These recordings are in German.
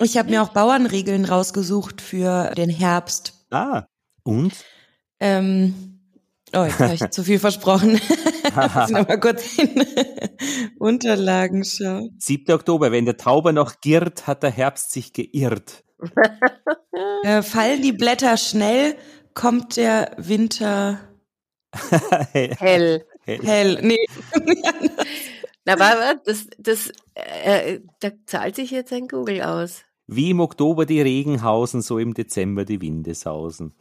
Ich habe mir auch Bauernregeln rausgesucht für den Herbst. Ah, und? Ähm, oh, jetzt habe ich zu viel versprochen. Muss ich mal kurz in Unterlagen schauen. 7. Oktober, wenn der Tauber noch girrt, hat der Herbst sich geirrt. Äh, fallen die Blätter schnell, kommt der Winter Hell. hell. Nee. Na, aber das, das, äh, da zahlt sich jetzt ein Google aus. Wie im Oktober die Regen hausen, so im Dezember die Winde sausen.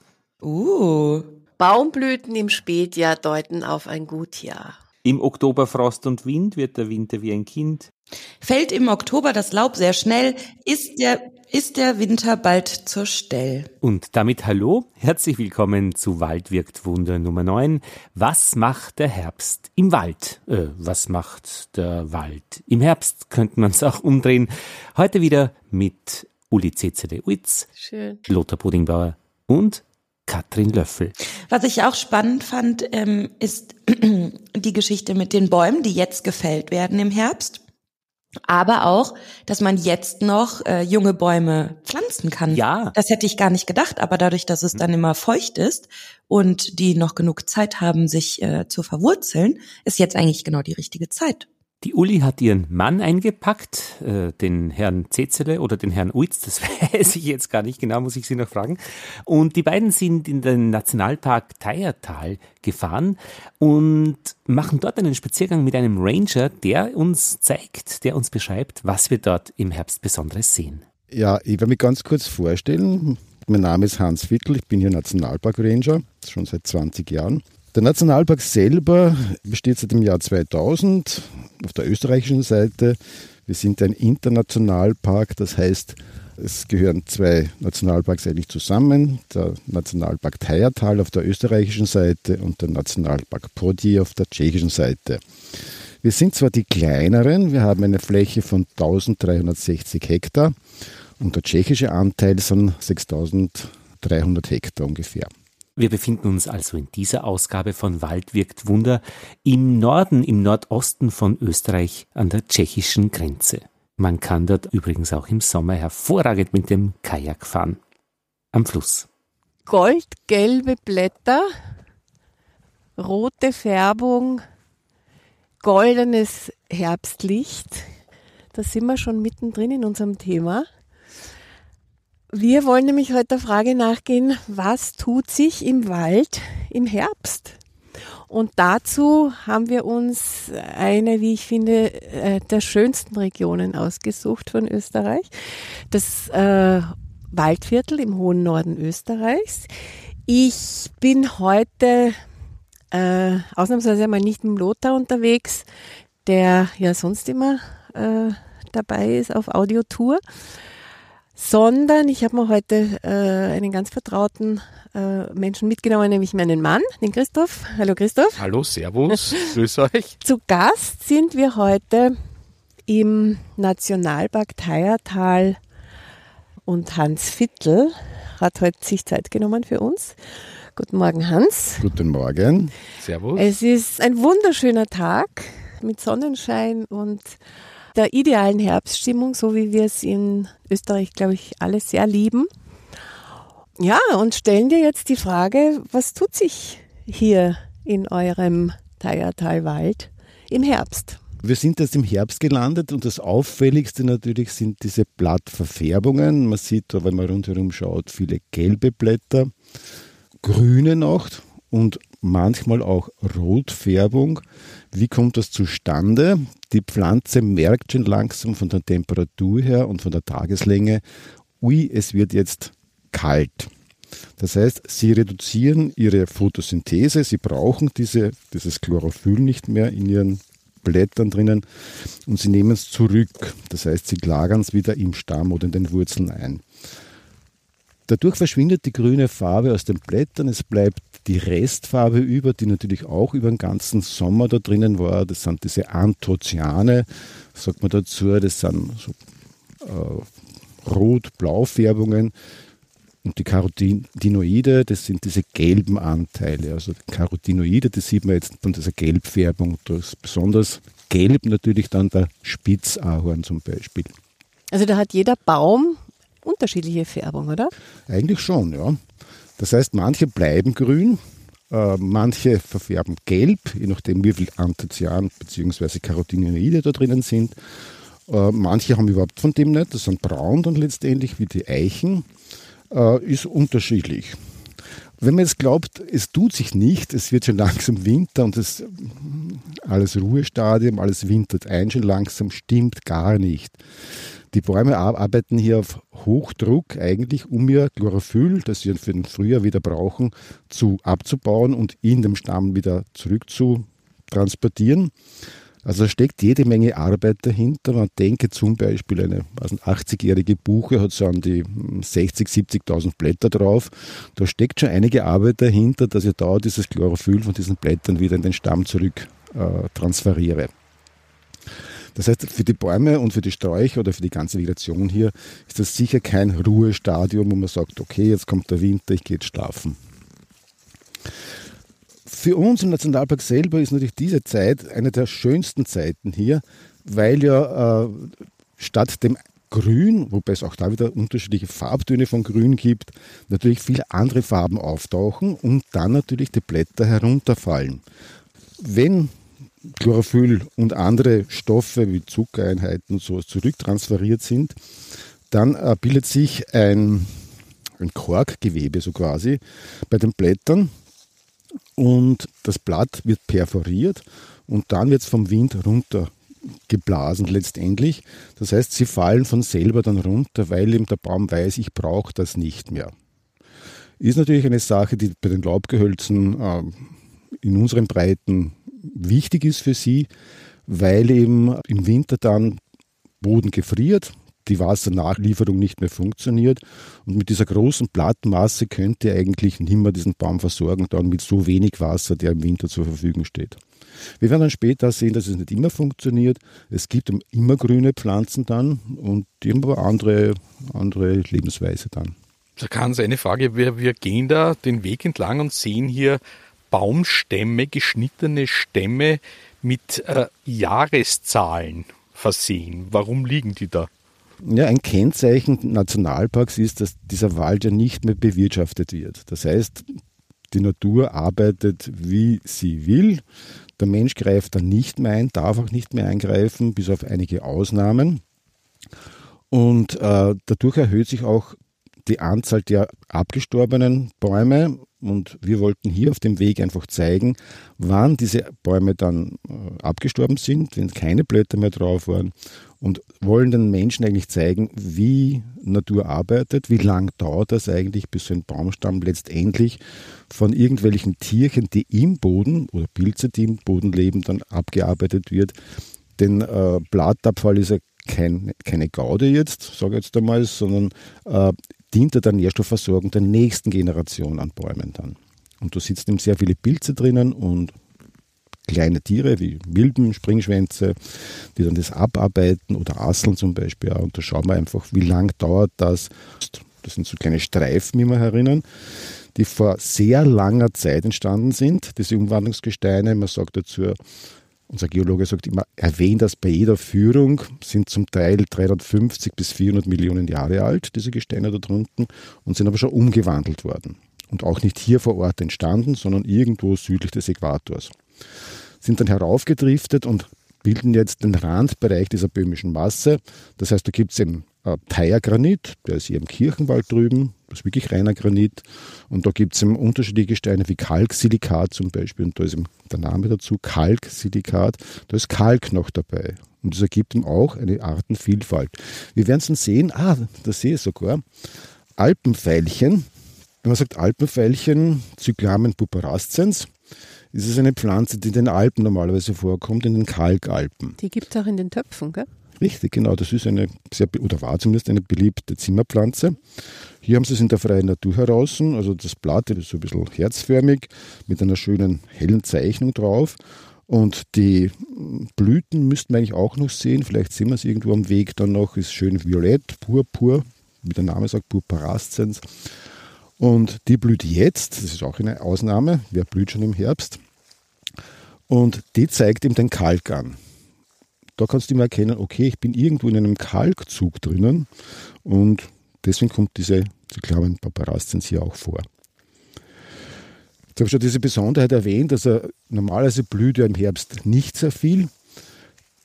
uh. Baumblüten im Spätjahr deuten auf ein Gutjahr. Im Oktober Frost und Wind wird der Winter wie ein Kind. Fällt im Oktober das Laub sehr schnell, ist der, ist der Winter bald zur Stell. Und damit hallo, herzlich willkommen zu Wald wirkt Wunder Nummer 9. Was macht der Herbst im Wald? Äh, was macht der Wald im Herbst? Könnte man es auch umdrehen. Heute wieder mit Uli CCD Uitz. Lothar Puddingbauer und Katrin Löffel. Was ich auch spannend fand, ähm, ist die Geschichte mit den Bäumen, die jetzt gefällt werden im Herbst. Aber auch, dass man jetzt noch äh, junge Bäume pflanzen kann. Ja. Das hätte ich gar nicht gedacht, aber dadurch, dass es dann immer feucht ist und die noch genug Zeit haben, sich äh, zu verwurzeln, ist jetzt eigentlich genau die richtige Zeit. Die Uli hat ihren Mann eingepackt, äh, den Herrn Zezele oder den Herrn Uitz, das weiß ich jetzt gar nicht genau, muss ich Sie noch fragen. Und die beiden sind in den Nationalpark Teiertal gefahren und machen dort einen Spaziergang mit einem Ranger, der uns zeigt, der uns beschreibt, was wir dort im Herbst Besonderes sehen. Ja, ich werde mich ganz kurz vorstellen. Mein Name ist Hans Vittel, ich bin hier Nationalpark Ranger, schon seit 20 Jahren. Der Nationalpark selber besteht seit dem Jahr 2000 auf der österreichischen Seite. Wir sind ein Internationalpark, das heißt, es gehören zwei Nationalparks eigentlich zusammen. Der Nationalpark Teiertal auf der österreichischen Seite und der Nationalpark Podi auf der tschechischen Seite. Wir sind zwar die kleineren, wir haben eine Fläche von 1360 Hektar und der tschechische Anteil sind 6300 Hektar ungefähr. Wir befinden uns also in dieser Ausgabe von Wald wirkt Wunder im Norden, im Nordosten von Österreich an der tschechischen Grenze. Man kann dort übrigens auch im Sommer hervorragend mit dem Kajak fahren. Am Fluss. Goldgelbe Blätter, rote Färbung, goldenes Herbstlicht. Da sind wir schon mittendrin in unserem Thema. Wir wollen nämlich heute der Frage nachgehen, was tut sich im Wald im Herbst? Und dazu haben wir uns eine, wie ich finde, äh, der schönsten Regionen ausgesucht von Österreich. Das äh, Waldviertel im hohen Norden Österreichs. Ich bin heute äh, ausnahmsweise mal nicht mit Lothar unterwegs, der ja sonst immer äh, dabei ist auf Audiotour, sondern ich habe mir heute äh, einen ganz vertrauten äh, Menschen mitgenommen, nämlich meinen Mann, den Christoph. Hallo Christoph. Hallo, Servus, grüß euch. Zu Gast sind wir heute im Nationalpark Teiertal und Hans Vittel hat heute sich Zeit genommen für uns. Guten Morgen, Hans. Guten Morgen. Servus. Es ist ein wunderschöner Tag mit Sonnenschein und der idealen Herbststimmung, so wie wir es in Österreich, glaube ich, alle sehr lieben. Ja, und stellen dir jetzt die Frage, was tut sich hier in eurem Teiertalwald im Herbst? Wir sind jetzt im Herbst gelandet und das Auffälligste natürlich sind diese Blattverfärbungen. Man sieht wenn man rundherum schaut, viele gelbe Blätter, grüne noch und manchmal auch Rotfärbung. Wie kommt das zustande? Die Pflanze merkt schon langsam von der Temperatur her und von der Tageslänge, ui, es wird jetzt kalt. Das heißt, sie reduzieren ihre Photosynthese, sie brauchen diese, dieses Chlorophyll nicht mehr in ihren Blättern drinnen und sie nehmen es zurück. Das heißt, sie lagern es wieder im Stamm oder in den Wurzeln ein. Dadurch verschwindet die grüne Farbe aus den Blättern, es bleibt die Restfarbe über, die natürlich auch über den ganzen Sommer da drinnen war. Das sind diese Anthocyane, sagt man dazu, das sind so äh, Rot-Blau-Färbungen. Und die Carotinoide, das sind diese gelben Anteile. Also Carotinoide, das sieht man jetzt von dieser Gelbfärbung. Das ist besonders gelb natürlich dann der Spitzahorn zum Beispiel. Also da hat jeder Baum unterschiedliche Färbung, oder? Eigentlich schon, ja. Das heißt, manche bleiben grün, äh, manche verfärben gelb, je nachdem wie viel Anthocyan bzw. Carotinoide da drinnen sind. Äh, manche haben überhaupt von dem nicht, das sind braun dann letztendlich wie die Eichen. Äh, ist unterschiedlich. Wenn man jetzt glaubt, es tut sich nicht, es wird schon langsam Winter und das alles Ruhestadium, alles wintert ein schon langsam, stimmt gar nicht. Die Bäume arbeiten hier auf Hochdruck eigentlich, um ihr Chlorophyll, das sie für den Frühjahr wieder brauchen, zu abzubauen und in dem Stamm wieder zurück zu transportieren. Also da steckt jede Menge Arbeit dahinter. Man denke zum Beispiel, eine 80-jährige Buche hat so an die 60, 70.000 Blätter drauf. Da steckt schon einige Arbeit dahinter, dass ich da dieses Chlorophyll von diesen Blättern wieder in den Stamm zurück äh, transferiere. Das heißt, für die Bäume und für die Sträucher oder für die ganze Vegetation hier ist das sicher kein Ruhestadium, wo man sagt, okay, jetzt kommt der Winter, ich gehe jetzt schlafen. Für uns im Nationalpark selber ist natürlich diese Zeit eine der schönsten Zeiten hier, weil ja äh, statt dem Grün, wobei es auch da wieder unterschiedliche Farbtöne von Grün gibt, natürlich viele andere Farben auftauchen und dann natürlich die Blätter herunterfallen. Wenn Chlorophyll und andere Stoffe wie Zuckereinheiten und so zurücktransferiert sind, dann äh, bildet sich ein, ein Korkgewebe so quasi bei den Blättern und das Blatt wird perforiert und dann wird es vom Wind runtergeblasen letztendlich. Das heißt, sie fallen von selber dann runter, weil eben der Baum weiß, ich brauche das nicht mehr. Ist natürlich eine Sache, die bei den Laubgehölzen äh, in unseren Breiten wichtig ist für sie, weil eben im Winter dann Boden gefriert, die Wassernachlieferung nicht mehr funktioniert. Und mit dieser großen Plattenmasse könnte ihr eigentlich nicht diesen Baum versorgen, dann mit so wenig Wasser, der im Winter zur Verfügung steht. Wir werden dann später sehen, dass es nicht immer funktioniert. Es gibt immer grüne Pflanzen dann und aber andere, andere Lebensweise dann. Da kann eine Frage, wir, wir gehen da den Weg entlang und sehen hier Baumstämme, geschnittene Stämme mit äh, Jahreszahlen versehen. Warum liegen die da? Ja, ein Kennzeichen Nationalparks ist, dass dieser Wald ja nicht mehr bewirtschaftet wird. Das heißt, die Natur arbeitet, wie sie will. Der Mensch greift da nicht mehr ein, darf auch nicht mehr eingreifen, bis auf einige Ausnahmen. Und äh, dadurch erhöht sich auch die Anzahl der abgestorbenen Bäume und wir wollten hier auf dem Weg einfach zeigen, wann diese Bäume dann äh, abgestorben sind, wenn keine Blätter mehr drauf waren und wollen den Menschen eigentlich zeigen, wie Natur arbeitet, wie lang dauert das eigentlich, bis so ein Baumstamm letztendlich von irgendwelchen Tierchen, die im Boden oder Pilze, die im Boden leben, dann abgearbeitet wird. Denn äh, Blattabfall ist ja kein, keine Gaude jetzt, sage ich jetzt einmal, sondern äh, dient er der Nährstoffversorgung der nächsten Generation an Bäumen dann. Und da sitzen eben sehr viele Pilze drinnen und kleine Tiere wie Milben, Springschwänze, die dann das abarbeiten oder Asseln zum Beispiel. Und da schauen wir einfach, wie lang dauert das. Das sind so kleine Streifen, wie wir erinnern, die vor sehr langer Zeit entstanden sind, diese Umwandlungsgesteine. Man sagt dazu unser Geologe sagt immer, erwähnt das bei jeder Führung, sind zum Teil 350 bis 400 Millionen Jahre alt, diese Gesteine da drunten, und sind aber schon umgewandelt worden. Und auch nicht hier vor Ort entstanden, sondern irgendwo südlich des Äquators. Sind dann heraufgedriftet und bilden jetzt den Randbereich dieser böhmischen Masse. Das heißt, da gibt es eben äh, Teiergranit, der ist hier im Kirchenwald drüben, das ist wirklich reiner Granit. Und da gibt es unterschiedliche Gesteine wie Kalksilikat zum Beispiel, und da ist der Name dazu, Kalksilikat, da ist Kalk noch dabei. Und das ergibt ihm auch eine Artenvielfalt. Wir werden es dann sehen, ah, da sehe ich sogar, Alpenveilchen, wenn man sagt Alpenveilchen, Cyclamen puparascens, ist es eine Pflanze, die in den Alpen normalerweise vorkommt, in den Kalkalpen. Die gibt es auch in den Töpfen, gell? Richtig, genau. Das ist eine sehr, oder war zumindest eine beliebte Zimmerpflanze. Hier haben sie es in der freien Natur heraus. Also das Blatt ist so ein bisschen herzförmig mit einer schönen hellen Zeichnung drauf. Und die Blüten müssten wir eigentlich auch noch sehen. Vielleicht sehen wir es irgendwo am Weg dann noch. Ist schön violett, purpur, wie der Name sagt, purparascens. Und die blüht jetzt, das ist auch eine Ausnahme, wer blüht schon im Herbst. Und die zeigt ihm den Kalk an da kannst du immer erkennen, okay, ich bin irgendwo in einem Kalkzug drinnen und deswegen kommt diese Cyclamen paparascens hier auch vor. Jetzt habe ich schon diese Besonderheit erwähnt, dass er normalerweise blüht ja im Herbst nicht sehr viel.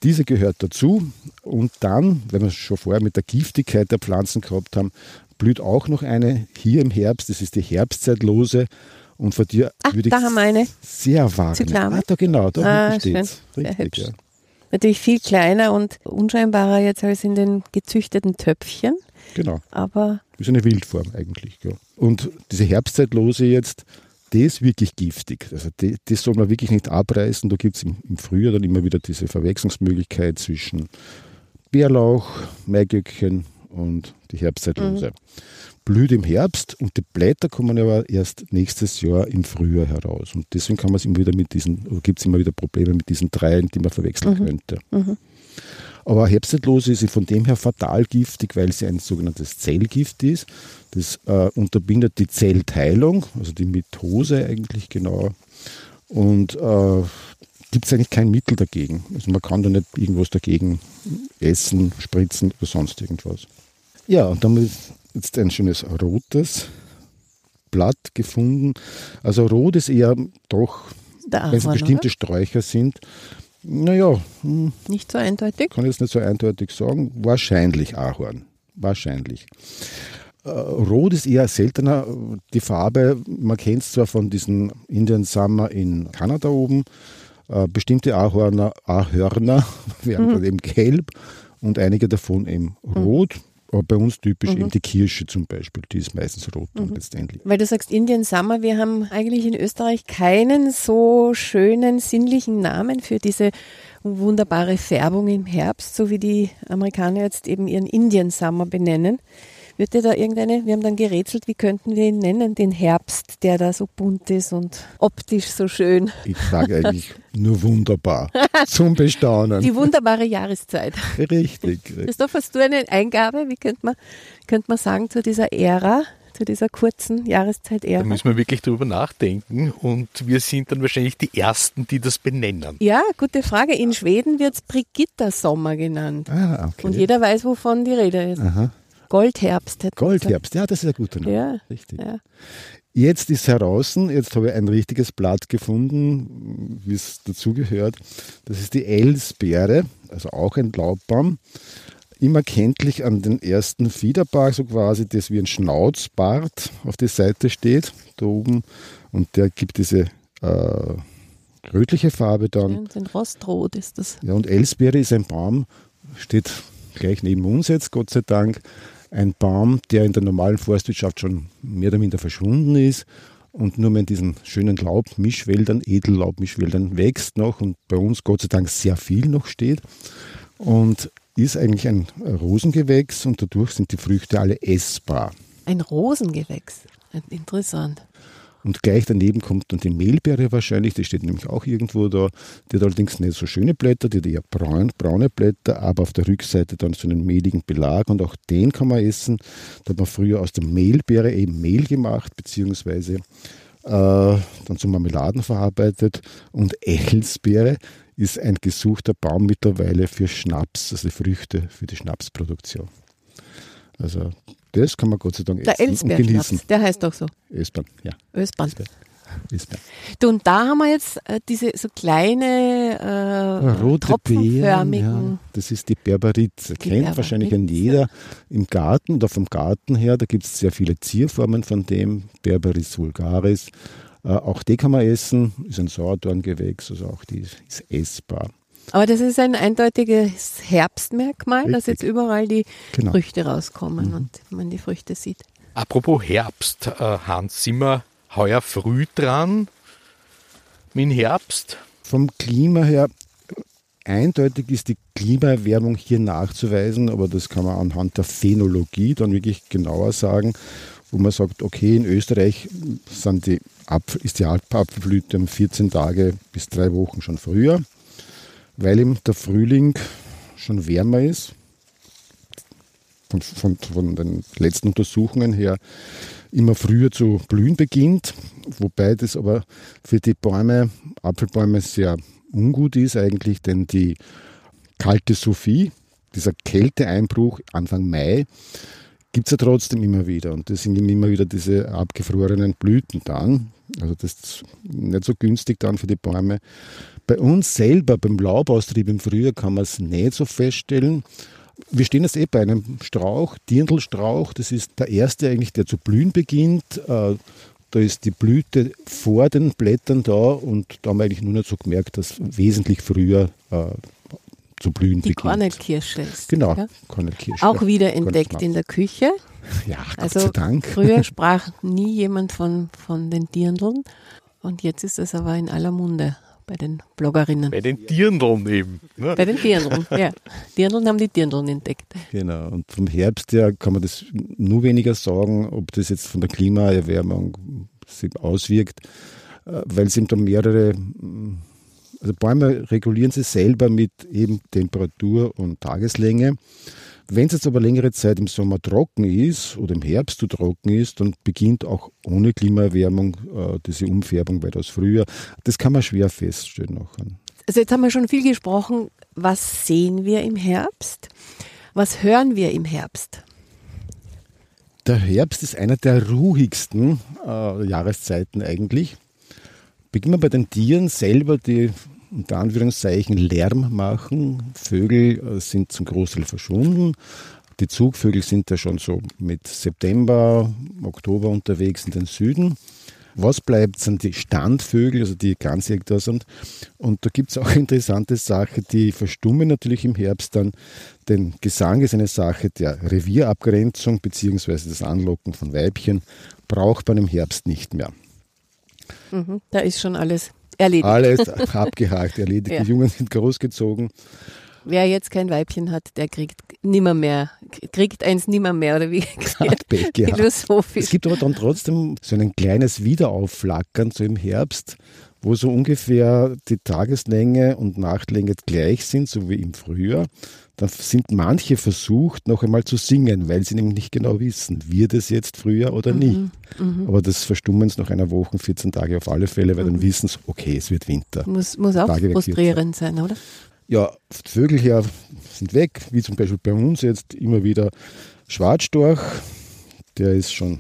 Diese gehört dazu. Und dann, wenn wir schon vorher mit der Giftigkeit der Pflanzen gehabt haben, blüht auch noch eine hier im Herbst. Das ist die Herbstzeitlose. Und von dir Ach, würde ich da haben wir eine. sehr warnen. Zyklame. Ah, da genau, da Ah, steht's. Sehr hübsch. ja. Natürlich viel kleiner und unscheinbarer jetzt als in den gezüchteten Töpfchen, Genau. aber Das ist eine Wildform eigentlich. Ja. Und diese Herbstzeitlose jetzt, die ist wirklich giftig. Also die, das soll man wirklich nicht abreißen. Da gibt es im, im Frühjahr dann immer wieder diese Verwechslungsmöglichkeit zwischen Bärlauch, Maigöckchen und die Herbstzeitlose. Blüht im Herbst und die Blätter kommen aber erst nächstes Jahr im Frühjahr heraus. Und deswegen kann man es immer wieder mit diesen, gibt es immer wieder Probleme mit diesen dreien, die man verwechseln könnte. Aber Herbstzeitlose ist sie von dem her fatal giftig, weil sie ein sogenanntes Zellgift ist. Das äh, unterbindet die Zellteilung, also die Mitose eigentlich genau. Und äh, gibt es eigentlich kein Mittel dagegen. Also man kann da nicht irgendwas dagegen essen, spritzen oder sonst irgendwas. Ja, und dann jetzt ein schönes rotes Blatt gefunden. Also rot ist eher doch, wenn es bestimmte Sträucher sind, naja, hm, oder? nicht so eindeutig. kann ich jetzt nicht so eindeutig sagen. Wahrscheinlich Ahorn. Wahrscheinlich. Äh, Rot ist eher seltener. Die Farbe, man kennt es zwar von diesen Indian Summer in Kanada oben. Äh, bestimmte Ahorner, Ahörner werden dann eben gelb und einige davon eben rot. Aber bei uns typisch eben die Kirsche zum Beispiel, die ist meistens rot dann letztendlich. Weil du sagst Indian Summer, wir haben eigentlich in Österreich keinen so schönen sinnlichen Namen für diese wunderbare Färbung im Herbst, so wie die Amerikaner jetzt eben ihren Indian Summer benennen. Wird dir da irgendeine, wir haben dann gerätselt, wie könnten wir ihn nennen, den Herbst, der da so bunt ist und optisch so schön. Ich sage eigentlich nur wunderbar. Zum Bestaunen. Die wunderbare Jahreszeit. Richtig. richtig. Christoph, hast du eine Eingabe? Wie könnte man, könnte man sagen zu dieser Ära, zu dieser kurzen Jahreszeit-Ära? Da müssen wir wirklich drüber nachdenken und wir sind dann wahrscheinlich die Ersten, die das benennen. Ja, gute Frage. In Schweden wird es Brigitta-Sommer genannt. Ah, okay. Und jeder weiß, wovon die Rede ist. Aha. Goldherbst. Goldherbst, ja, das ist ein guter Name. Ja, Richtig. Ja. Jetzt ist heraus, jetzt habe ich ein richtiges Blatt gefunden, wie es dazugehört. Das ist die Elsbeere, also auch ein Laubbaum. Immer kenntlich an den ersten Fiederbar, so quasi, das wie ein Schnauzbart auf der Seite steht, da oben. Und der gibt diese äh, rötliche Farbe dann. Ja, Rostrot ist das. Ja, und Elsbeere ist ein Baum, steht gleich neben uns jetzt, Gott sei Dank. Ein Baum, der in der normalen Forstwirtschaft schon mehr oder minder verschwunden ist und nur mehr in diesen schönen Laubmischwäldern, Edellaubmischwäldern wächst noch und bei uns Gott sei Dank sehr viel noch steht. Und ist eigentlich ein Rosengewächs und dadurch sind die Früchte alle essbar. Ein Rosengewächs. Interessant. Und gleich daneben kommt dann die Mehlbeere wahrscheinlich, die steht nämlich auch irgendwo da. Die hat allerdings nicht so schöne Blätter, die hat eher braun, braune Blätter, aber auf der Rückseite dann so einen mehligen Belag und auch den kann man essen. Da hat man früher aus der Mehlbeere eben Mehl gemacht, beziehungsweise äh, dann zu Marmeladen verarbeitet. Und Elsbeere ist ein gesuchter Baum mittlerweile für Schnaps, also Früchte für die Schnapsproduktion. Also das kann man Gott sei Dank Der essen und genießen. Der heißt doch so. Essbahn, ja. Ösband. Essbahn. Du, und da haben wir jetzt äh, diese so kleine äh, Rote Beeren, ja, das ist die Berberitze. Kennt Berberitze. wahrscheinlich ein jeder im Garten oder vom Garten her. Da gibt es sehr viele Zierformen von dem, Berberis vulgaris. Äh, auch die kann man essen, ist ein Sauerdorngewächs, also auch die ist, ist essbar. Aber das ist ein eindeutiges Herbstmerkmal, dass Richtig. jetzt überall die Genau. Früchte rauskommen und man die Früchte sieht. Apropos Herbst, äh, Hans, sind wir heuer früh dran mit dem Herbst? Vom Klima her, eindeutig ist die Klimaerwärmung hier nachzuweisen, aber das kann man anhand der Phänologie dann wirklich genauer sagen, wo man sagt, okay, in Österreich sind die Apfel, ist die Apfelblüte um 14 Tage bis drei Wochen schon früher, weil eben der Frühling schon wärmer ist. Von, von, von den letzten Untersuchungen her immer früher zu blühen beginnt, wobei das aber für die Bäume, Apfelbäume sehr ungut ist eigentlich, denn die kalte Sophie, dieser Kälteeinbruch Anfang Mai, gibt es ja trotzdem immer wieder. Und das sind immer wieder diese abgefrorenen Blüten dann. Also das ist nicht so günstig dann für die Bäume. Bei uns selber, beim Laubaustrieb im Frühjahr, kann man es nicht so feststellen. Wir stehen jetzt eh bei einem Strauch, Dirndlstrauch. Das ist der erste eigentlich, der zu blühen beginnt. Äh, da ist die Blüte vor den Blättern da und da haben wir eigentlich nur nicht so gemerkt, dass wesentlich früher äh, zu blühen die beginnt. Kornelkirsche ist. Genau, Ja? Kornelkirsche. Auch wieder entdeckt in der Küche. Ja, Gott Also sei Dank. früher sprach nie jemand von, von den Dirndln und jetzt ist es aber in aller Munde bei den Bloggerinnen. Bei den Dirndln eben. Ne? Bei den Dirndln, ja. Dirndln haben die Dirndln entdeckt. Genau. Und vom Herbst her kann man das nur weniger sagen, ob das jetzt von der Klimaerwärmung sich auswirkt, äh, weil es eben da mehrere, mm, also Bäume regulieren sich selber mit eben Temperatur und Tageslänge. Wenn es jetzt aber längere Zeit im Sommer trocken ist oder im Herbst zu trocken ist, dann beginnt auch ohne Klimaerwärmung äh, diese Umfärbung weitaus früher. Das kann man schwer feststellen nachher. Also jetzt haben wir schon viel gesprochen. Was sehen wir im Herbst? Was hören wir im Herbst? Der Herbst ist einer der ruhigsten äh, Jahreszeiten eigentlich. Beginnen wir bei den Tieren selber, die unter Anführungszeichen Lärm machen. Vögel äh, sind zum Großteil verschwunden. Die Zugvögel sind ja schon so mit September, Oktober unterwegs in den Süden. Was bleibt, sind die Standvögel, also die ganzjährig da sind. Und da gibt es auch interessante Sache, die verstummen natürlich im Herbst dann. Denn Gesang ist eine Sache der Revierabgrenzung bzw. das Anlocken von Weibchen, braucht man im Herbst nicht mehr. Mhm, da ist schon alles erledigt. Alles abgehakt, erledigt. Ja. Die Jungen sind großgezogen. Wer jetzt kein Weibchen hat, der kriegt nimmer mehr, kriegt eins nimmer mehr oder wie Hat Pech gehabt. Es philosophisch. gibt aber dann trotzdem so ein kleines Wiederaufflackern, so im Herbst, wo so ungefähr die Tageslänge und Nachtlänge gleich sind, so wie im Frühjahr. Dann sind manche versucht, noch einmal zu singen, weil sie nämlich nicht genau wissen, wird es jetzt Frühjahr oder nicht. Aber das verstummen sie nach einer Woche, 14 Tage auf alle Fälle, weil dann wissen sie, okay, es wird Winter. Muss, muss auch Tage frustrierend sein, oder? Ja, Vögel her sind weg, wie zum Beispiel bei uns jetzt immer wieder Schwarzstorch, der ist schon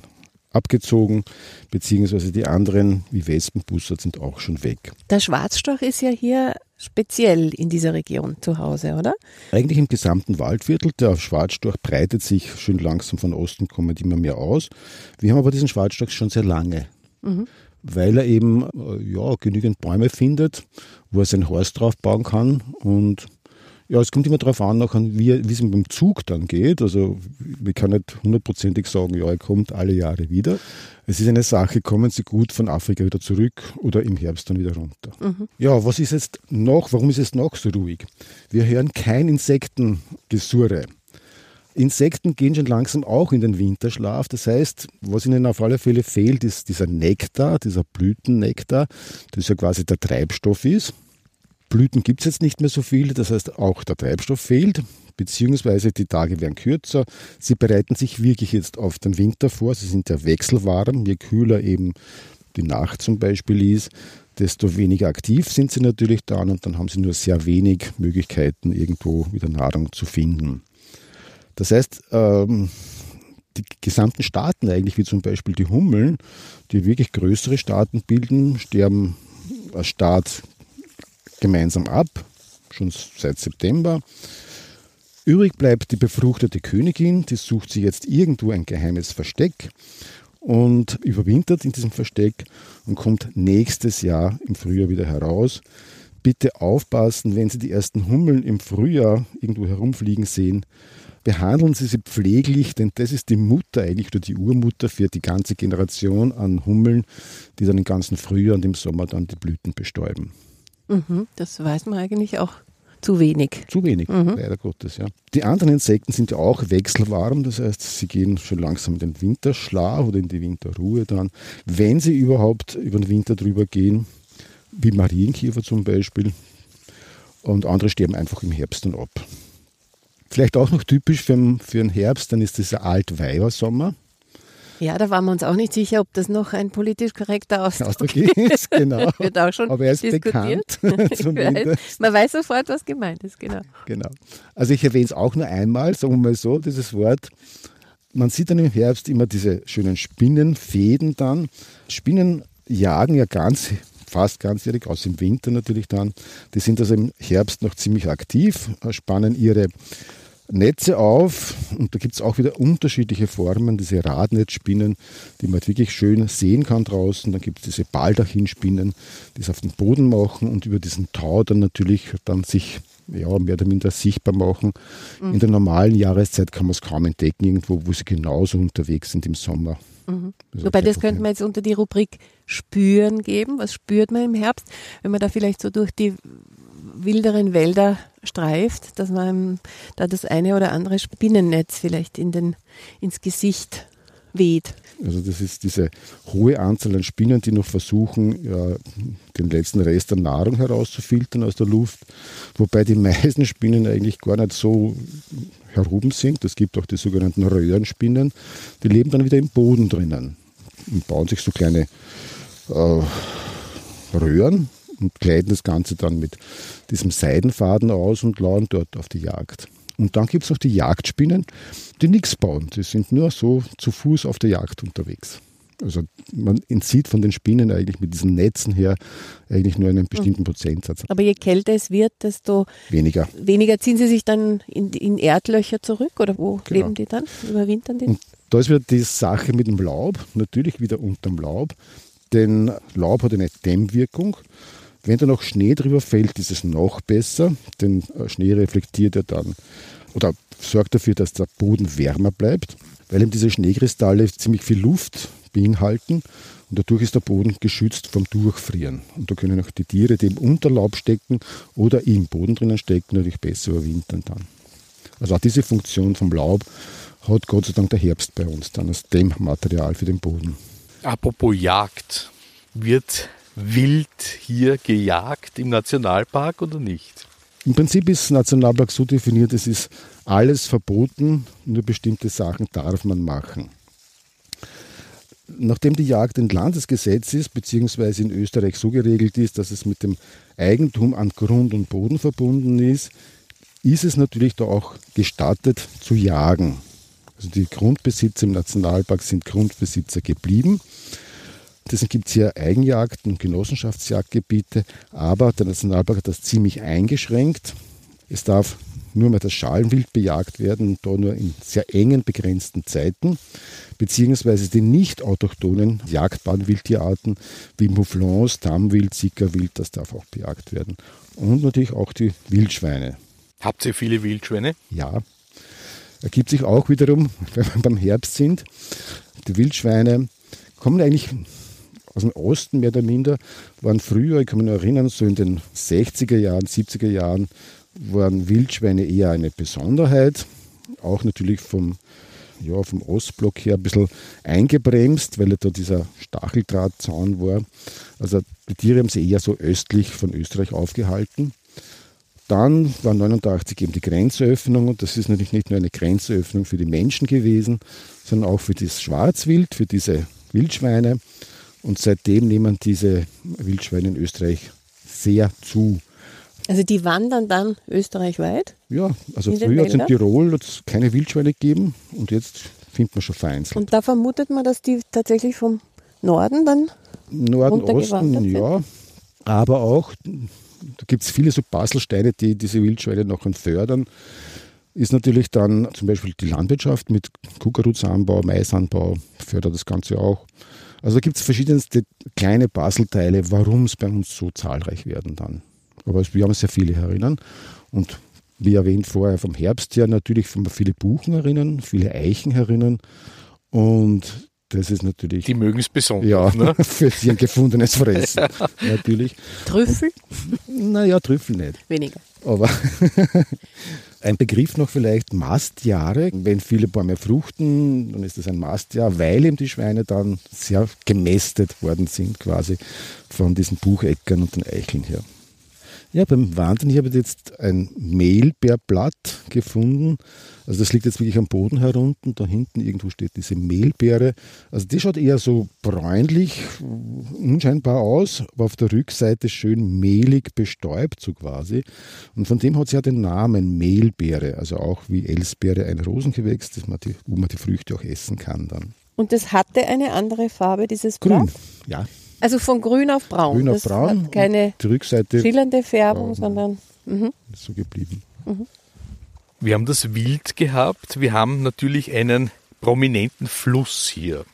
abgezogen, beziehungsweise die anderen wie Wespenbussard sind auch schon weg. Der Schwarzstorch ist ja hier speziell in dieser Region zu Hause, oder? Eigentlich im gesamten Waldviertel, der Schwarzstorch breitet sich schön langsam von Osten kommend immer mehr aus. Wir haben aber diesen Schwarzstorch schon sehr lange, weil er eben äh, ja, genügend Bäume findet, wo er sein Horst drauf bauen kann und ja, es kommt immer darauf an, nachher, wie, wie es ihm beim Zug dann geht. Also, wir kann nicht hundertprozentig sagen, ja, er kommt alle Jahre wieder. Es ist eine Sache, kommen sie gut von Afrika wieder zurück oder im Herbst dann wieder runter. Ja, was ist jetzt noch, warum ist es noch so ruhig? Wir hören kein Insektengesurre. Insekten gehen schon langsam auch in den Winterschlaf. Das heißt, was ihnen auf alle Fälle fehlt, ist dieser Nektar, dieser Blütennektar, das ja quasi der Treibstoff ist. Blüten gibt es jetzt nicht mehr so viele, das heißt auch der Treibstoff fehlt, beziehungsweise die Tage werden kürzer. Sie bereiten sich wirklich jetzt auf den Winter vor, sie sind ja wechselwarm, je kühler eben die Nacht zum Beispiel ist, desto weniger aktiv sind sie natürlich dann und dann haben sie nur sehr wenig Möglichkeiten, irgendwo wieder Nahrung zu finden. Das heißt, ähm, die gesamten Staaten eigentlich, wie zum Beispiel die Hummeln, die wirklich größere Staaten bilden, sterben als Staat gemeinsam ab, schon seit September. Übrig bleibt die befruchtete Königin, die sucht sich jetzt irgendwo ein geheimes Versteck und überwintert in diesem Versteck und kommt nächstes Jahr im Frühjahr wieder heraus. Bitte aufpassen, wenn Sie die ersten Hummeln im Frühjahr irgendwo herumfliegen sehen, behandeln Sie sie pfleglich, denn das ist die Mutter eigentlich oder die Urmutter für die ganze Generation an Hummeln, die dann den ganzen Frühjahr und im Sommer dann die Blüten bestäuben. Mhm, das weiß man eigentlich auch zu wenig. Zu wenig, leider Gottes, ja. Die anderen Insekten sind ja auch wechselwarm, das heißt, sie gehen schon langsam in den Winterschlaf oder in die Winterruhe dann, wenn sie überhaupt über den Winter drüber gehen, wie Marienkäfer zum Beispiel. Und andere sterben einfach im Herbst dann ab. Vielleicht auch noch typisch für, den- für den Herbst, dann ist dieser Altweibersommer. Ja, da waren wir uns auch nicht sicher, ob das noch ein politisch korrekter Ausdruck Ausdruck ist, genau. Wird auch schon Aber er ist diskutiert. bekannt, weiß. Man weiß sofort, was gemeint ist, genau. Genau. Also ich erwähne es auch nur einmal, sagen wir mal so, dieses Wort. man sieht dann im Herbst immer diese schönen Spinnenfäden dann. Spinnen jagen ja ganz fast ganzjährig, aus im Winter natürlich dann. Die sind also im Herbst noch ziemlich aktiv, spannen ihre Netze auf und da gibt es auch wieder unterschiedliche Formen, diese Radnetzspinnen, die man halt wirklich schön sehen kann draußen. Dann gibt es diese Baldachinspinnen, die es auf den Boden machen und über diesen Tau dann natürlich dann sich ja, mehr oder minder sichtbar machen. Mhm. In der normalen Jahreszeit kann man es kaum entdecken, irgendwo, wo sie genauso unterwegs sind im Sommer. Mhm. Das Wobei, das könnte man jetzt unter die Rubrik Spüren geben. Was spürt man im Herbst, wenn man da vielleicht so durch die wilderen Wälder streift, dass man da das eine oder andere Spinnennetz vielleicht in den, ins Gesicht weht. Also das ist diese hohe Anzahl an Spinnen, die noch versuchen, ja, den letzten Rest der Nahrung herauszufiltern aus der Luft, wobei die meisten Spinnen eigentlich gar nicht so heroben sind. Es gibt auch die sogenannten Röhrenspinnen, die leben dann wieder im Boden drinnen und bauen sich so kleine äh, Röhren und kleiden das Ganze dann mit diesem Seidenfaden aus und lauern dort auf die Jagd. Und dann gibt es noch die Jagdspinnen, die nichts bauen. Die sind nur so zu Fuß auf der Jagd unterwegs. Also man entzieht von den Spinnen eigentlich mit diesen Netzen her eigentlich nur einen bestimmten mhm. Prozentsatz. Aber je kälter es wird, desto weniger. Weniger ziehen sie sich dann in, in Erdlöcher zurück oder wo genau. leben die dann? Überwintern die? Und da ist wieder die Sache mit dem Laub, natürlich wieder unterm Laub, denn Laub hat eine Dämmwirkung. Wenn da noch Schnee drüber fällt, ist es noch besser, denn äh, Schnee reflektiert ja dann oder sorgt dafür, dass der Boden wärmer bleibt, weil eben diese Schneekristalle ziemlich viel Luft beinhalten und dadurch ist der Boden geschützt vom Durchfrieren. Und da können auch die Tiere, die im Unterlaub stecken oder im Boden drinnen stecken, natürlich besser überwintern dann. Also auch diese Funktion vom Laub hat Gott sei Dank der Herbst bei uns dann als Dämmmaterial für den Boden. Apropos Jagd, wird wild hier gejagt im Nationalpark oder nicht? Im Prinzip ist Nationalpark so definiert, es ist alles verboten, nur bestimmte Sachen darf man machen. Nachdem die Jagd ein Landesgesetz ist, beziehungsweise in Österreich so geregelt ist, dass es mit dem Eigentum an Grund und Boden verbunden ist, ist es natürlich da auch gestattet zu jagen. Also die Grundbesitzer im Nationalpark sind Grundbesitzer geblieben. Deswegen gibt es hier Eigenjagden und Genossenschaftsjagdgebiete, aber der Nationalpark hat das ziemlich eingeschränkt. Es darf nur mehr das Schalenwild bejagt werden, und da nur in sehr engen, begrenzten Zeiten, beziehungsweise die nicht autochthonen jagdbaren Wildtierarten wie Mouflons, Dammwild, Sickerwild, das darf auch bejagt werden. Und natürlich auch die Wildschweine. Habt ihr viele Wildschweine? Ja. Ergibt sich auch wiederum, wenn wir beim Herbst sind, die Wildschweine kommen eigentlich aus dem Osten mehr oder minder, waren früher, ich kann mich noch erinnern, so in den 60er Jahren, 70er Jahren, waren Wildschweine eher eine Besonderheit. Auch natürlich vom, ja, vom Ostblock her ein bisschen eingebremst, weil da dieser Stacheldrahtzaun war. Also die Tiere haben sich eher so östlich von Österreich aufgehalten. Dann war 89 eben die Grenzöffnung und das ist natürlich nicht nur eine Grenzöffnung für die Menschen gewesen, sondern auch für das Schwarzwild, für diese Wildschweine. Und seitdem nehmen diese Wildschweine in Österreich sehr zu. Also die wandern dann österreichweit? Ja, also früher hat es in Tirol keine Wildschweine gegeben und jetzt findet man schon vereinzelt. Und da vermutet man, dass die tatsächlich vom Norden dann Norden, Osten, sind. ja. Aber auch, da gibt es viele so Baselsteine, die diese Wildschweine noch fördern. Ist natürlich dann zum Beispiel die Landwirtschaft mit Kuckerutsanbau, Maisanbau fördert das Ganze auch. Also da gibt es verschiedenste kleine Puzzleteile, warum es bei uns so zahlreich werden dann. Aber wir haben sehr viele herinnen. Und wie erwähnt vorher vom Herbst her natürlich viele Buchen herinnen, viele Eichen herinnen. Und das ist natürlich. Die mögen es besonders. Ja, ne? für sie ein gefundenes Fressen. natürlich. Trüffel? Naja, Trüffel nicht. Weniger. Aber ein Begriff noch vielleicht Mastjahre. Wenn viele Bäume fruchten, dann ist das ein Mastjahr, weil eben die Schweine dann sehr gemästet worden sind, quasi von diesen Bucheckern und den Eicheln her. Ja, beim Wandern, ich habe jetzt ein Mehlbeerblatt gefunden. Also das liegt jetzt wirklich am Boden herunten. Da hinten irgendwo steht diese Mehlbeere. Also die schaut eher so bräunlich, unscheinbar aus, aber auf der Rückseite schön mehlig bestäubt, so quasi. Und von dem hat sie ja den Namen Mehlbeere, also auch wie Elsbeere ein Rosengewächs, das man die, wo man die Früchte auch essen kann dann. Und das hatte eine andere Farbe, dieses Grün, Blatt? ja. Also von grün auf braun. Grün auf das braun. Hat keine Die Rückseite schillernde Färbung, braun. sondern mhm. ist so geblieben. Wir haben das Wild gehabt. Wir haben natürlich einen prominenten Fluss hier.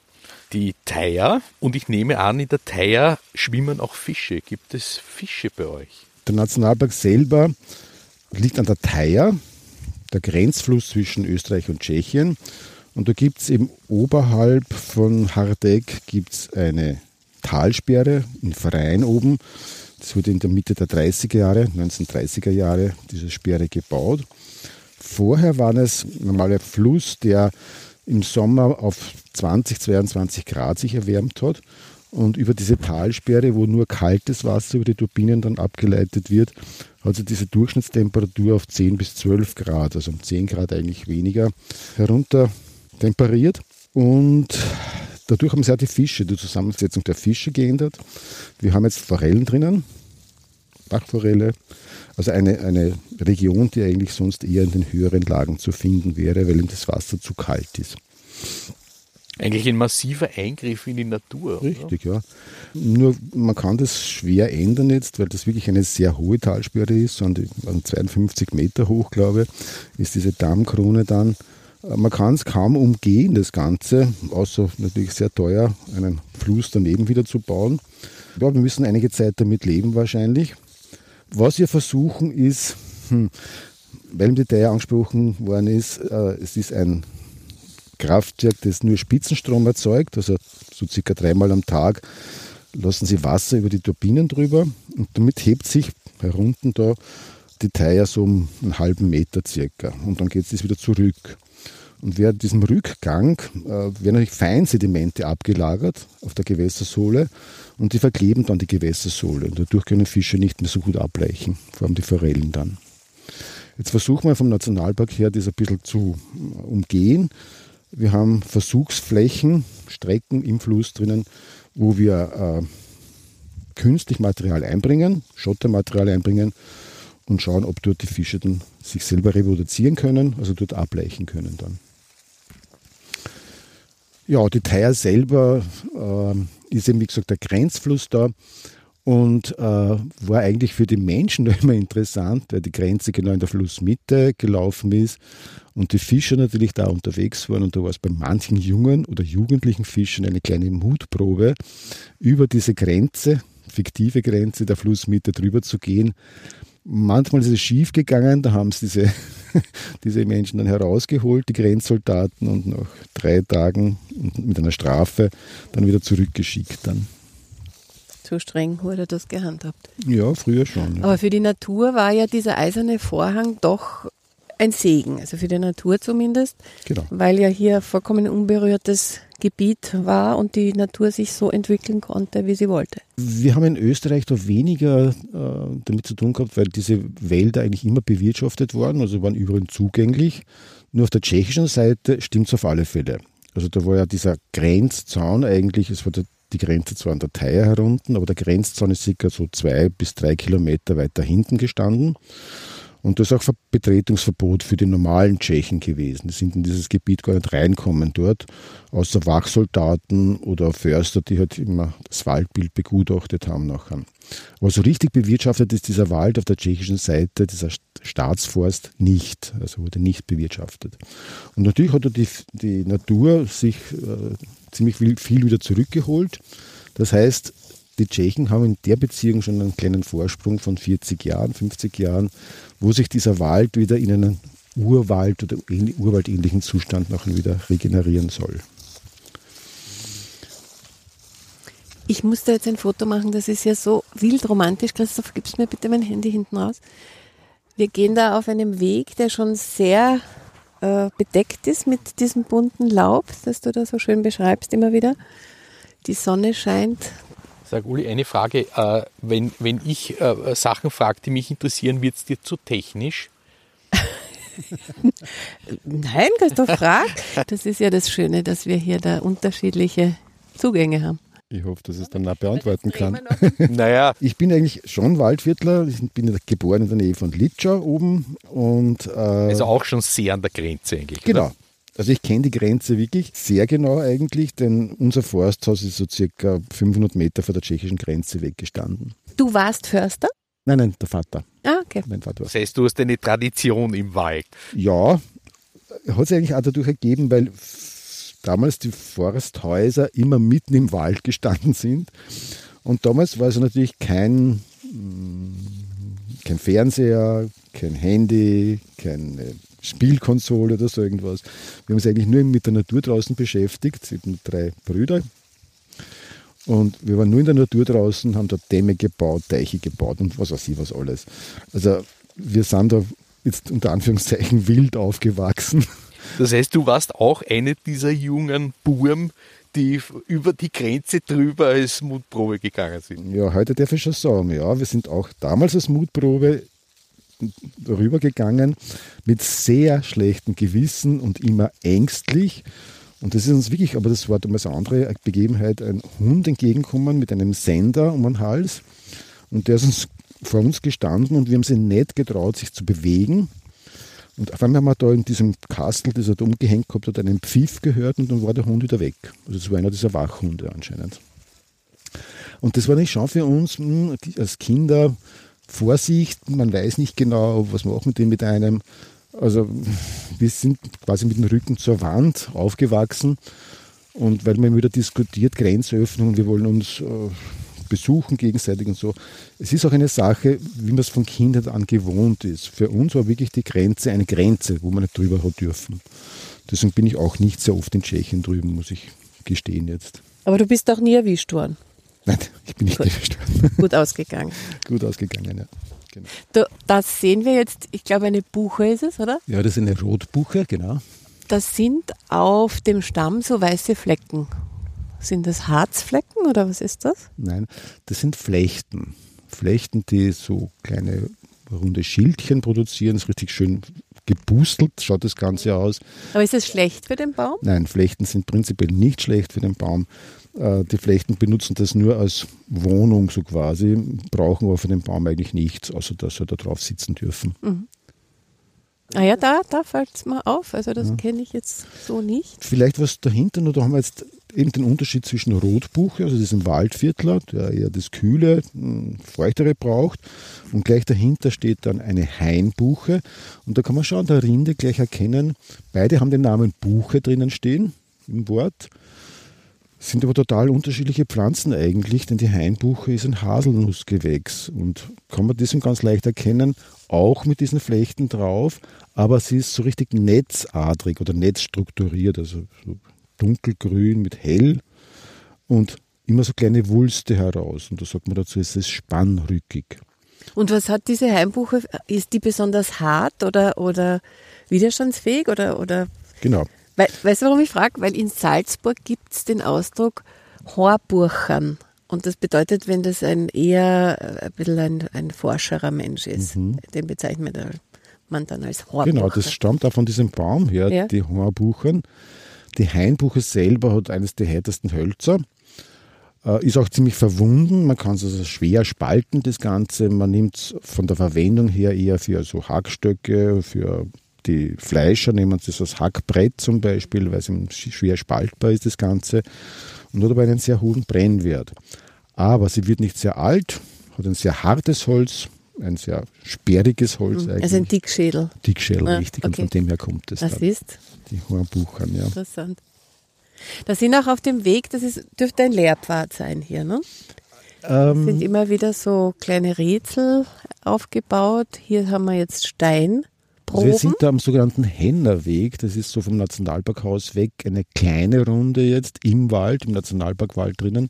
Die Theier. Und ich nehme an, in der Theier schwimmen auch Fische. Gibt es Fische bei euch? Der Nationalpark selber liegt an der Theier, der Grenzfluss zwischen Österreich und Tschechien. Und da gibt es eben oberhalb von Hardegg gibt's eine Talsperre in Verein oben. Das wurde in der Mitte der 30er Jahre, 1930er Jahre, diese Sperre gebaut. Vorher war es ein normaler Fluss, der im Sommer auf 20, 22 Grad sich erwärmt hat. Und über diese Talsperre, wo nur kaltes Wasser über die Turbinen dann abgeleitet wird, hat sich diese Durchschnittstemperatur auf 10 bis 12 Grad, also um 10 Grad eigentlich weniger, herunter temperiert. Und dadurch haben sich auch die Fische, die Zusammensetzung der Fische geändert. Wir haben jetzt Forellen drinnen, Bachforelle, also eine, eine Region, die eigentlich sonst eher in den höheren Lagen zu finden wäre, weil ihm das Wasser zu kalt ist. Eigentlich ein massiver Eingriff in die Natur. oder? Richtig, ja. Nur man kann das schwer ändern jetzt, weil das wirklich eine sehr hohe Talsperre ist, so an, die, an 52 Meter hoch, glaube ich, ist diese Dammkrone dann. Äh, Man kann es kaum umgehen, das Ganze, außer natürlich sehr teuer, einen Fluss daneben wieder zu bauen. Ja, wir müssen einige Zeit damit leben wahrscheinlich. Was wir versuchen ist, hm, weil im Detail angesprochen worden ist, äh, es ist ein Kraftwerk, das nur Spitzenstrom erzeugt, also so circa dreimal am Tag lassen sie Wasser über die Turbinen drüber und damit hebt sich herunten da die Theier so um einen halben Meter circa und dann geht es wieder zurück. Und während diesem Rückgang äh, werden natürlich Feinsedimente abgelagert auf der Gewässersohle und die verkleben dann die Gewässersohle. Und dadurch können Fische nicht mehr so gut ableichen, vor allem die Forellen dann. Jetzt versuchen wir vom Nationalpark her, das ein bisschen zu äh, umgehen. Wir haben Versuchsflächen, Strecken im Fluss drinnen, wo wir äh, künstlich Material einbringen, Schottermaterial einbringen und schauen, ob dort die Fische dann sich selber reproduzieren können, also dort ableichen können dann. Ja, die Theier selber äh, ist eben, wie gesagt, der Grenzfluss da und äh, war eigentlich für die Menschen immer interessant, weil die Grenze genau in der Flussmitte gelaufen ist und die Fischer natürlich da unterwegs waren und da war es bei manchen jungen oder jugendlichen Fischen eine kleine Mutprobe, über diese Grenze, fiktive Grenze der Flussmitte drüber zu gehen. Manchmal ist es schief gegangen, da haben sie diese, diese Menschen dann herausgeholt, die Grenzsoldaten, und nach drei Tagen mit einer Strafe dann wieder zurückgeschickt dann. so streng wurde das gehandhabt. Ja, früher schon. Ja. Aber für die Natur war ja dieser eiserne Vorhang doch ein Segen, also für die Natur zumindest, Genau. weil ja hier vollkommen unberührtes Gebiet war und die Natur sich so entwickeln konnte, wie sie wollte. Wir haben in Österreich da weniger äh, damit zu tun gehabt, weil diese Wälder eigentlich immer bewirtschaftet waren, also waren überall zugänglich. Nur auf der tschechischen Seite stimmt es auf alle Fälle. Also da war ja dieser Grenzzaun eigentlich, es war der, die Grenze zwar an der Theier herunten, aber der Grenzzaun ist circa so zwei bis drei Kilometer weiter hinten gestanden. Und das ist auch Ver- Betretungsverbot für die normalen Tschechen gewesen. Die sind in dieses Gebiet gar nicht reinkommen dort, außer Wachsoldaten oder Förster, die halt immer das Waldbild begutachtet haben nachher. Aber so richtig bewirtschaftet ist dieser Wald auf der tschechischen Seite, dieser St- Staatsforst, nicht. Also wurde nicht bewirtschaftet. Und natürlich hat die, die Natur sich äh, ziemlich viel, viel wieder zurückgeholt. Das heißt, die Tschechen haben in der Beziehung schon einen kleinen Vorsprung von 40 Jahren, 50 Jahren, wo sich dieser Wald wieder in einen Urwald oder ähnlich- urwaldähnlichen Zustand nachher wieder regenerieren soll. Ich musste jetzt ein Foto machen, das ist ja so wild romantisch. Christoph, gibst mir bitte mein Handy hinten raus. Wir gehen da auf einem Weg, der schon sehr äh, bedeckt ist mit diesem bunten Laub, das du da so schön beschreibst immer wieder. Die Sonne scheint Sag Uli, eine Frage. Äh, wenn, wenn ich äh, Sachen frage, die mich interessieren, wird es dir zu technisch? Nein, Christoph, frag. Das ist ja das Schöne, dass wir hier da unterschiedliche Zugänge haben. Ich hoffe, dass ich es dann auch beantworten kann. Naja, Ich bin eigentlich schon Waldviertler. Ich bin geboren in der Nähe von Litschau oben. Und, äh, also auch schon sehr an der Grenze eigentlich. genau. Oder? Also ich kenne die Grenze wirklich sehr genau eigentlich, denn unser Forsthaus ist so circa 500 Meter vor der tschechischen Grenze weggestanden. Du warst Förster? Nein, nein, der Vater. Ah, okay. Mein Vater war Das heißt, du hast eine Tradition im Wald. Ja, hat sich eigentlich auch dadurch ergeben, weil damals die Forsthäuser immer mitten im Wald gestanden sind. Und damals war es natürlich kein, mm, kein Fernseher, kein Handy, keine Spielkonsole oder so irgendwas. Wir haben uns eigentlich nur mit der Natur draußen beschäftigt. Habe drei Brüder. Und wir waren nur in der Natur draußen, haben dort Dämme gebaut, Teiche gebaut und was weiß ich was alles. Also wir sind da jetzt unter Anführungszeichen wild aufgewachsen. Das heißt, du warst auch eine dieser jungen Burm, die über die Grenze drüber als Mutprobe gegangen sind. Ja, heute darf ich schon sagen, ja, wir sind auch damals als Mutprobe rübergegangen mit sehr schlechtem Gewissen und immer ängstlich. Und das ist uns wirklich, aber das war damals eine andere Begebenheit, ein Hund entgegenkommen mit einem Sender um den Hals. Und der ist uns vor uns gestanden und wir haben sie nicht getraut, sich zu bewegen. Und auf einmal haben wir da in diesem Kastel, das er da umgehängt gehabt hat, einen Pfiff gehört und dann war der Hund wieder weg. Also es war einer dieser Wachhunde anscheinend. Und das war nicht schon für uns hm, als Kinder Vorsicht, man weiß nicht genau, was machen die mit einem. Also wir sind quasi mit dem Rücken zur Wand aufgewachsen und weil man wieder diskutiert, Grenzöffnung, wir wollen uns äh, besuchen gegenseitig und so. Es ist auch eine Sache, wie man es von Kindheit an gewohnt ist. Für uns war wirklich die Grenze eine Grenze, wo man nicht drüber hat dürfen. Deswegen bin ich auch nicht sehr oft in Tschechien drüben, muss ich gestehen jetzt. Aber du bist auch nie erwischt worden. Nein, ich bin nicht Gut. erwischt. Gut ausgegangen. Gut ausgegangen, ja. Genau. Du, das sehen wir jetzt, ich glaube, eine Buche ist es, oder? Ja, das ist eine Rotbuche, genau. Das sind auf dem Stamm so weiße Flecken. Sind das Harzflecken oder was ist das? Nein, das sind Flechten. Flechten, die so kleine runde Schildchen produzieren. Das ist richtig schön gebustelt, schaut das Ganze aus. Aber ist das schlecht für den Baum? Nein, Flechten sind prinzipiell nicht schlecht für den Baum. Äh, Die Flechten benutzen das nur als Wohnung so quasi, brauchen aber für den Baum eigentlich nichts, außer dass sie da drauf sitzen dürfen. Ah ja, da, da fällt es mir auf. Also das kenne ich jetzt so nicht. Vielleicht was dahinter, nur da haben wir jetzt eben den Unterschied zwischen Rotbuche, also diesem Waldviertler, der eher das Kühle, mh, Feuchtere braucht, und gleich dahinter steht dann eine Hainbuche. Und da kann man schon an der Rinde gleich erkennen, beide haben den Namen Buche drinnen stehen im Wort, sind aber total unterschiedliche Pflanzen eigentlich, denn die Hainbuche ist ein Haselnussgewächs und kann man deswegen ganz leicht erkennen, auch mit diesen Flechten drauf, aber sie ist so richtig netzadrig oder netzstrukturiert, also so dunkelgrün mit hell und immer so kleine Wulste heraus. Und da sagt man dazu, es ist spannrückig. Und was hat diese Heimbuche? Ist die besonders hart oder, oder widerstandsfähig? Oder, oder Genau. Weil, weißt du, warum ich frage? Weil in Salzburg gibt es den Ausdruck Horburchern. Und das bedeutet, wenn das ein eher äh, ein bisschen ein, ein forscherer Mensch ist, den bezeichnet man dann als Horburcher. Genau, das stammt auch von diesem Baum her, Ja. die Hornbuchen. Die Hainbuche selber hat eines der härtesten Hölzer. Äh, ist auch ziemlich verwunden, man kann es also schwer spalten, das Ganze. Man nimmt es von der Verwendung her eher für so Hackstöcke, für die Fleischer nehmen das als Hackbrett zum Beispiel, weil es schwer spaltbar ist, das Ganze. Und hat aber einen sehr hohen Brennwert. Aber sie wird nicht sehr alt, hat ein sehr hartes Holz, ein sehr sperriges Holz eigentlich. Also ein Dickschädel. Dickschädel, Ah, richtig. Und okay. von dem her kommt es Das dann. ist Die Hornbuchern, ja. interessant. Da sind auch auf dem Weg, das ist, dürfte ein Lehrpfad sein hier, ne? Ähm, sind immer wieder so kleine Rätsel aufgebaut. Hier haben wir jetzt Steinproben. also wir sind da am sogenannten Hennerweg. Das ist so vom Nationalparkhaus weg eine kleine Runde jetzt im Wald, im Nationalparkwald drinnen.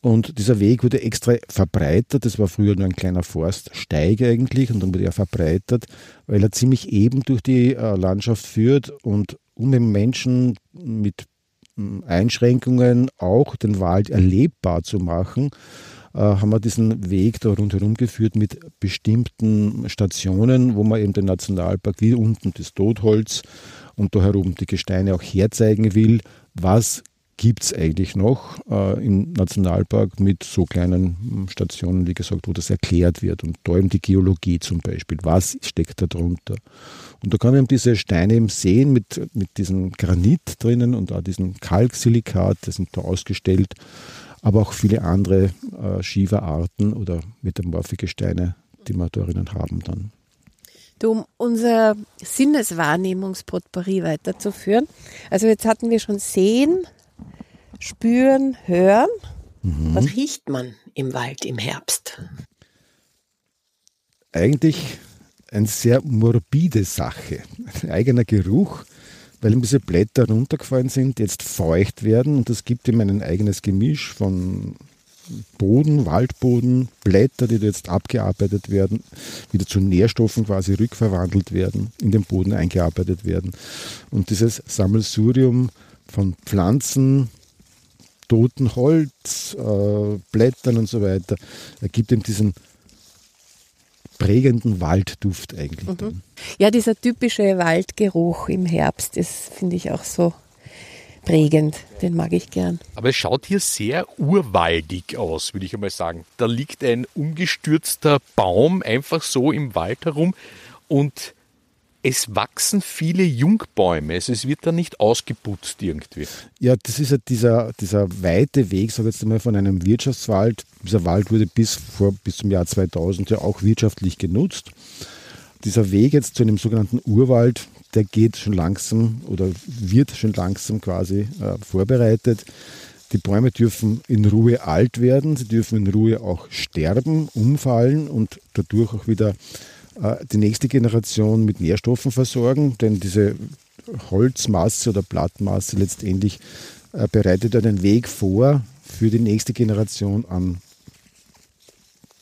Und dieser Weg wurde extra verbreitert. Das war früher nur ein kleiner Forststeig eigentlich und dann wurde er verbreitert, weil er ziemlich eben durch die äh, Landschaft führt und um den Menschen mit hm, Einschränkungen auch den Wald erlebbar zu machen, haben wir diesen Weg da rundherum geführt mit bestimmten Stationen, wo man eben den Nationalpark wie unten das Totholz und da herum die Gesteine auch herzeigen will, was gibt es eigentlich noch äh, im Nationalpark mit so kleinen hm, Stationen, wie gesagt, wo das erklärt wird. Und da eben die Geologie zum Beispiel. Was steckt da drunter? Und da kann man eben diese Steine eben sehen mit, mit diesem Granit drinnen und auch diesem Kalksilikat, das sind da ausgestellt, aber auch viele andere äh, Schieferarten oder metamorphische Steine, die wir da drinnen haben dann. Um unser Sinneswahrnehmungspotpourri weiterzuführen. Also jetzt hatten wir schon Sehen, Spüren, Hören. Mhm. Was riecht man im Wald im Herbst? Eigentlich eine sehr morbide Sache. Ein eigener Geruch, weil ihm diese Blätter runtergefallen sind, jetzt feucht werden und das gibt ihm ein eigenes Gemisch von Boden, Waldboden, Blätter, die jetzt abgearbeitet werden, wieder zu Nährstoffen quasi rückverwandelt werden, in den Boden eingearbeitet werden. Und dieses Sammelsurium von Pflanzen, toten Holz, äh, Blättern und so weiter, ergibt ihm diesen prägenden Waldduft eigentlich. Mhm. Ja, dieser typische Waldgeruch im Herbst, das finde ich auch so prägend. Den mag ich gern. Aber es schaut hier sehr urwaldig aus, würde ich einmal sagen. Da liegt ein umgestürzter Baum einfach so im Wald herum und es wachsen viele Jungbäume. Also es wird da nicht ausgeputzt irgendwie. Ja, das ist ja dieser, dieser weite Weg, sage ich jetzt einmal, von einem Wirtschaftswald. Dieser Wald wurde bis, vor, bis zum Jahr 2000 ja auch wirtschaftlich genutzt. Dieser Weg jetzt zu einem sogenannten Urwald, der geht schon langsam oder wird schon langsam quasi äh, vorbereitet. Die Bäume dürfen in Ruhe alt werden, sie dürfen in Ruhe auch sterben, umfallen und dadurch auch wieder die nächste Generation mit Nährstoffen versorgen, denn diese Holzmasse oder Blattmasse letztendlich äh, bereitet den Weg vor für die nächste Generation an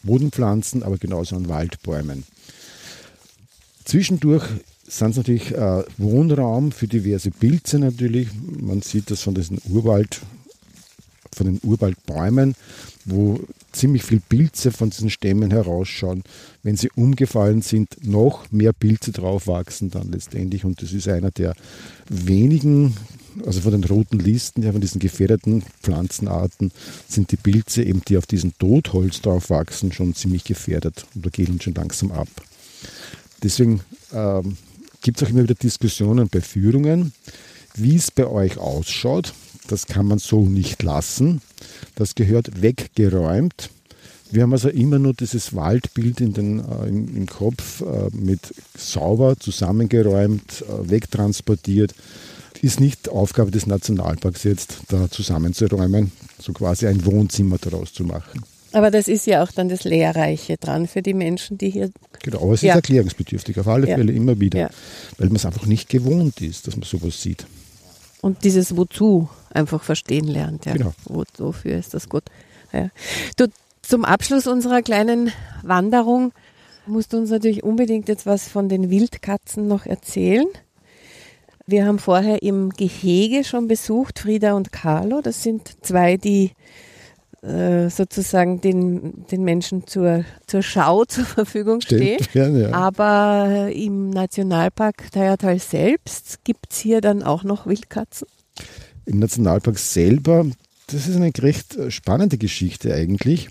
Bodenpflanzen, aber genauso an Waldbäumen. Zwischendurch sind es natürlich äh, Wohnraum für diverse Pilze natürlich. Man sieht das von diesen Urwald, von den Urwaldbäumen, wo ziemlich viel Pilze von diesen Stämmen herausschauen. Wenn sie umgefallen sind, noch mehr Pilze drauf wachsen dann letztendlich. Und das ist einer der wenigen, also von den roten Listen, ja, von diesen gefährdeten Pflanzenarten, sind die Pilze, eben die auf diesem Totholz drauf wachsen, schon ziemlich gefährdet oder gehen schon langsam ab. Deswegen ähm, gibt es auch immer wieder Diskussionen bei Führungen, wie es bei euch ausschaut. Das kann man so nicht lassen. Das gehört weggeräumt. Wir haben also immer nur dieses Waldbild in den, äh, im, im, Kopf äh, mit sauber zusammengeräumt, äh, wegtransportiert. Ist nicht Aufgabe des Nationalparks jetzt, da zusammenzuräumen, so quasi ein Wohnzimmer daraus zu machen. Aber das ist ja auch dann das Lehrreiche dran für die Menschen, die hier. Genau, aber es ja. ist erklärungsbedürftig, auf alle ja. Fälle immer wieder, ja. weil man es einfach nicht gewohnt ist, dass man sowas sieht. Und dieses Wozu einfach verstehen lernt. Ja. Genau. Wofür ist das gut? Ja. Du, zum Abschluss unserer kleinen Wanderung musst du uns natürlich unbedingt jetzt was von den Wildkatzen noch erzählen. Wir haben vorher im Gehege schon besucht, Frieda und Carlo. Das sind zwei, die äh, sozusagen den, den Menschen zur, zur Schau zur Verfügung stehen. Gerne, ja. Aber im Nationalpark Teiertal selbst gibt es hier dann auch noch Wildkatzen? Im Nationalpark selber, das ist eine recht äh, spannende Geschichte eigentlich.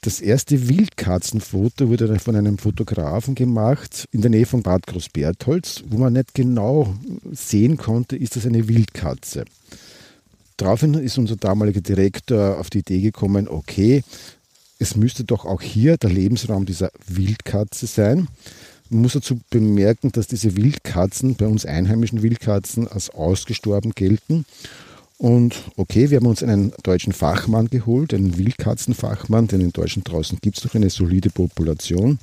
Das erste Wildkatzenfoto wurde von einem Fotografen gemacht in der Nähe von Bad Großbertholz, wo man nicht genau sehen konnte, ist das eine Wildkatze. Daraufhin ist unser damaliger Direktor auf die Idee gekommen, okay, es müsste doch auch hier der Lebensraum dieser Wildkatze sein. Man muss dazu bemerken, dass diese Wildkatzen, bei uns einheimischen Wildkatzen, als ausgestorben gelten. Und okay, wir haben uns einen deutschen Fachmann geholt, einen Wildkatzenfachmann, denn in Deutschland draußen gibt es doch eine solide Population.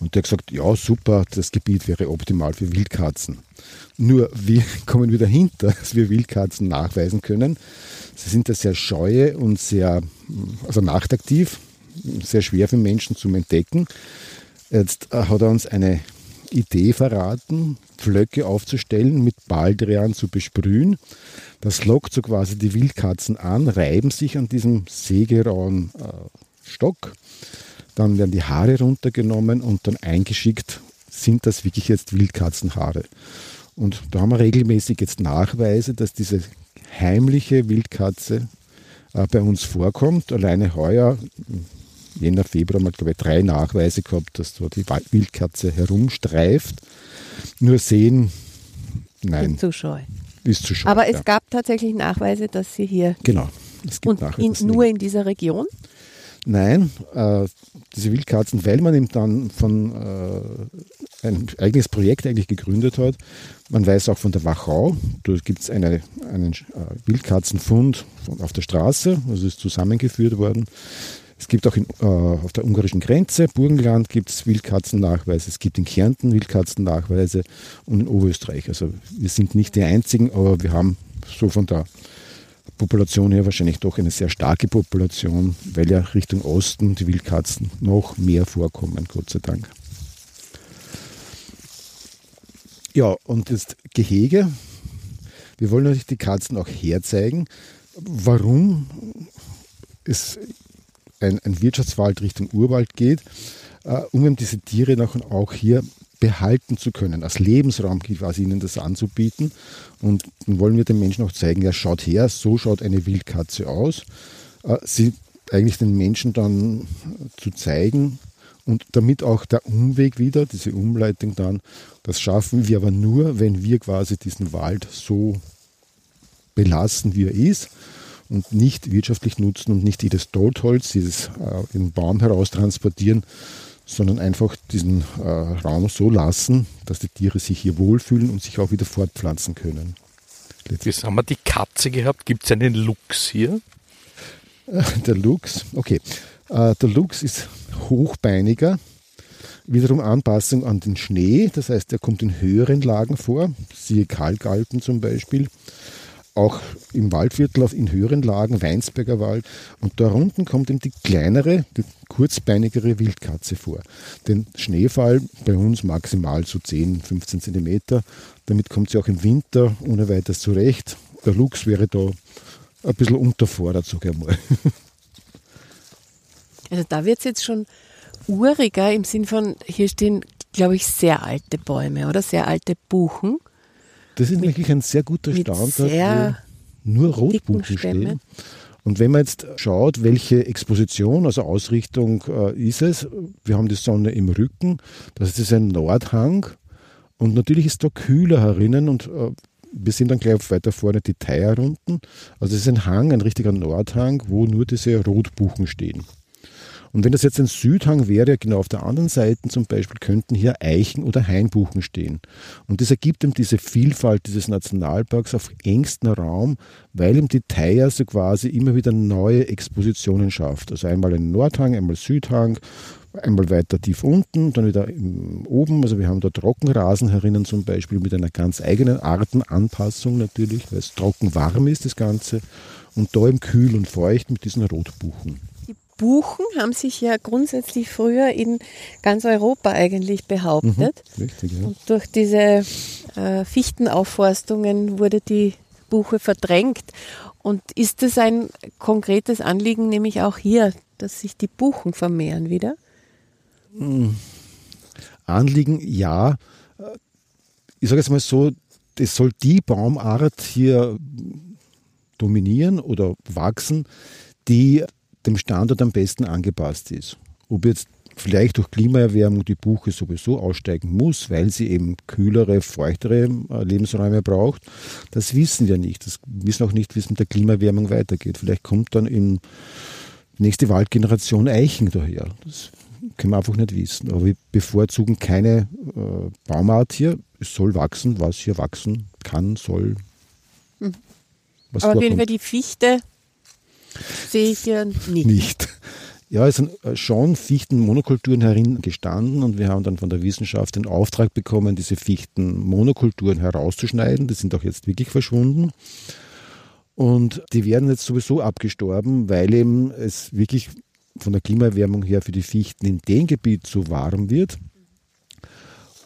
Und der hat gesagt, ja super, das Gebiet wäre optimal für Wildkatzen. Nur wir kommen wir dahinter, dass wir Wildkatzen nachweisen können. Sie sind da sehr scheue und sehr, also nachtaktiv, sehr schwer für Menschen zum Entdecken. Jetzt äh, hat er uns eine Idee verraten, Pflöcke aufzustellen, mit Baldrian zu besprühen. Das lockt so quasi die Wildkatzen an, reiben sich an diesem sägerauen äh, Stock. Dann werden die Haare runtergenommen und dann eingeschickt, sind das wirklich jetzt Wildkatzenhaare. Und da haben wir regelmäßig jetzt Nachweise, dass diese heimliche Wildkatze äh, bei uns vorkommt. Alleine heuer, Jänner, Februar, wir, glaube ich, drei Nachweise gehabt, dass dort die Wildkatze herumstreift. Nur sehen, nein. Zu scheu. Ist zu scheu. Aber es ja. gab tatsächlich Nachweise, dass sie hier. Genau. Es gibt Und Nachweise, in, nur in dieser Region? Nein, äh, diese Wildkatzen, weil man eben dann von äh, ein eigenes Projekt eigentlich gegründet hat. Man weiß auch von der Wachau, da gibt es eine, einen äh, Wildkatzenfund auf der Straße, also ist zusammengeführt worden. Es gibt auch in, äh, auf der ungarischen Grenze, Burgenland, gibt es Wildkatzennachweise. Es gibt in Kärnten Wildkatzennachweise und in Oberösterreich. Also wir sind nicht die Einzigen, aber wir haben so von der Population her wahrscheinlich doch eine sehr starke Population, weil ja Richtung Osten die Wildkatzen noch mehr vorkommen, Gott sei Dank. Ja, und das Gehege. Wir wollen natürlich die Katzen auch herzeigen, warum es ein, ein Wirtschaftswald Richtung Urwald geht, äh, um eben diese Tiere noch auch hier behalten zu können, als Lebensraum quasi ihnen das anzubieten. Und dann wollen wir den Menschen auch zeigen, ja, schaut her, so schaut eine Wildkatze aus. Äh, sie eigentlich den Menschen dann zu zeigen und damit auch der Umweg wieder, diese Umleitung dann, das schaffen wir aber nur, wenn wir quasi diesen Wald so belassen, wie er ist und nicht wirtschaftlich nutzen und nicht jedes Totholz, dieses äh, in den Baum heraus transportieren, sondern einfach diesen äh, Raum so lassen, dass die Tiere sich hier wohlfühlen und sich auch wieder fortpflanzen können. Jetzt haben wir die Katze gehabt. Gibt es einen Luchs hier? Der Luchs, okay. Äh, der Luchs ist hochbeiniger, wiederum Anpassung an den Schnee, das heißt, er kommt in höheren Lagen vor, siehe Kalkalpen zum Beispiel auch im Waldviertel in höheren Lagen, Weinsberger Wald. Und da unten kommt eben die kleinere, die kurzbeinigere Wildkatze vor. Den Schneefall bei uns maximal so 10, 15 Zentimeter. Damit kommt sie auch im Winter ohne weiteres zurecht. Der Luchs wäre da ein bisschen unterfordert, sage ich mal. Also da wird es jetzt schon uriger im Sinn von, hier stehen, glaube ich, sehr alte Bäume oder sehr alte Buchen. Das ist wirklich ein sehr guter Standort, sehr wo nur Rotbuchen stehen. Und wenn man jetzt schaut, welche Exposition, also Ausrichtung äh, ist es, wir haben die Sonne im Rücken, das ist ein Nordhang und natürlich ist da kühler herinnen und äh, wir sehen dann gleich weiter vorne die Theier unten. Also es ist ein Hang, ein richtiger Nordhang, wo nur diese Rotbuchen stehen. Und wenn das jetzt ein Südhang wäre, genau auf der anderen Seite zum Beispiel, könnten hier Eichen oder Hainbuchen stehen. Und das ergibt eben diese Vielfalt dieses Nationalparks auf engstem Raum, weil ihm die Theier so quasi immer wieder neue Expositionen schafft. Also einmal ein Nordhang, einmal Südhang, einmal weiter tief unten, dann wieder oben. Also wir haben da Trockenrasen herinnen zum Beispiel mit einer ganz eigenen Artenanpassung natürlich, weil es trocken warm ist das Ganze. Und da im Kühl und Feucht mit diesen Rotbuchen. Buchen haben sich ja grundsätzlich früher in ganz Europa eigentlich behauptet. Richtig, ja. Und durch diese äh, Fichtenaufforstungen wurde die Buche verdrängt. Und ist das ein konkretes Anliegen, nämlich auch hier, dass sich die Buchen vermehren wieder? Anliegen, ja. Ich sage jetzt mal so, es soll die Baumart hier dominieren oder wachsen, die dem Standort am besten angepasst ist. Ob jetzt vielleicht durch Klimaerwärmung die Buche sowieso aussteigen muss, weil sie eben kühlere, feuchtere äh, Lebensräume braucht, das wissen wir nicht. Das wissen auch nicht, wie es mit der Klimaerwärmung weitergeht. Vielleicht kommt dann in nächste Waldgeneration Eichen daher. Das können wir einfach nicht wissen. Aber wir bevorzugen keine äh, Baumart hier. Es soll wachsen, was hier wachsen kann, soll. Was Aber vorkommt. Fall die Fichte sehe ich hier nicht. nicht. Ja, es sind schon Fichtenmonokulturen herin gestanden und wir haben dann von der Wissenschaft den Auftrag bekommen, diese Fichtenmonokulturen herauszuschneiden. Die sind auch jetzt wirklich verschwunden. Und die werden jetzt sowieso abgestorben, weil eben es wirklich von der Klimaerwärmung her für die Fichten in dem Gebiet so warm wird.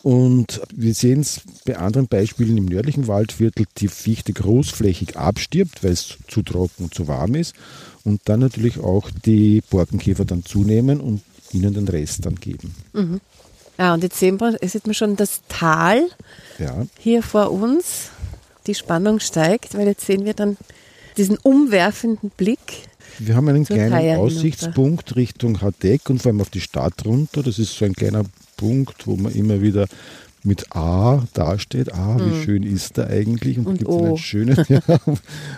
Und wir sehen es bei anderen Beispielen im nördlichen Waldviertel, die Fichte großflächig abstirbt, weil es zu trocken und zu warm ist. Und dann natürlich auch die Borkenkäfer dann zunehmen und ihnen den Rest dann geben. Mhm. Ja, und jetzt sehen wir, sieht man schon das Tal Ja. hier vor uns. Die Spannung steigt, weil jetzt sehen wir dann diesen umwerfenden Blick. Wir haben einen kleinen. Aussichtspunkt Richtung Hardeck und vor allem auf die Stadt runter. Das ist so ein kleiner Punkt, wo man immer wieder mit A dasteht. Ah, wie schön ist da eigentlich? Und, Hm. Und gibt O. einen schönen ja,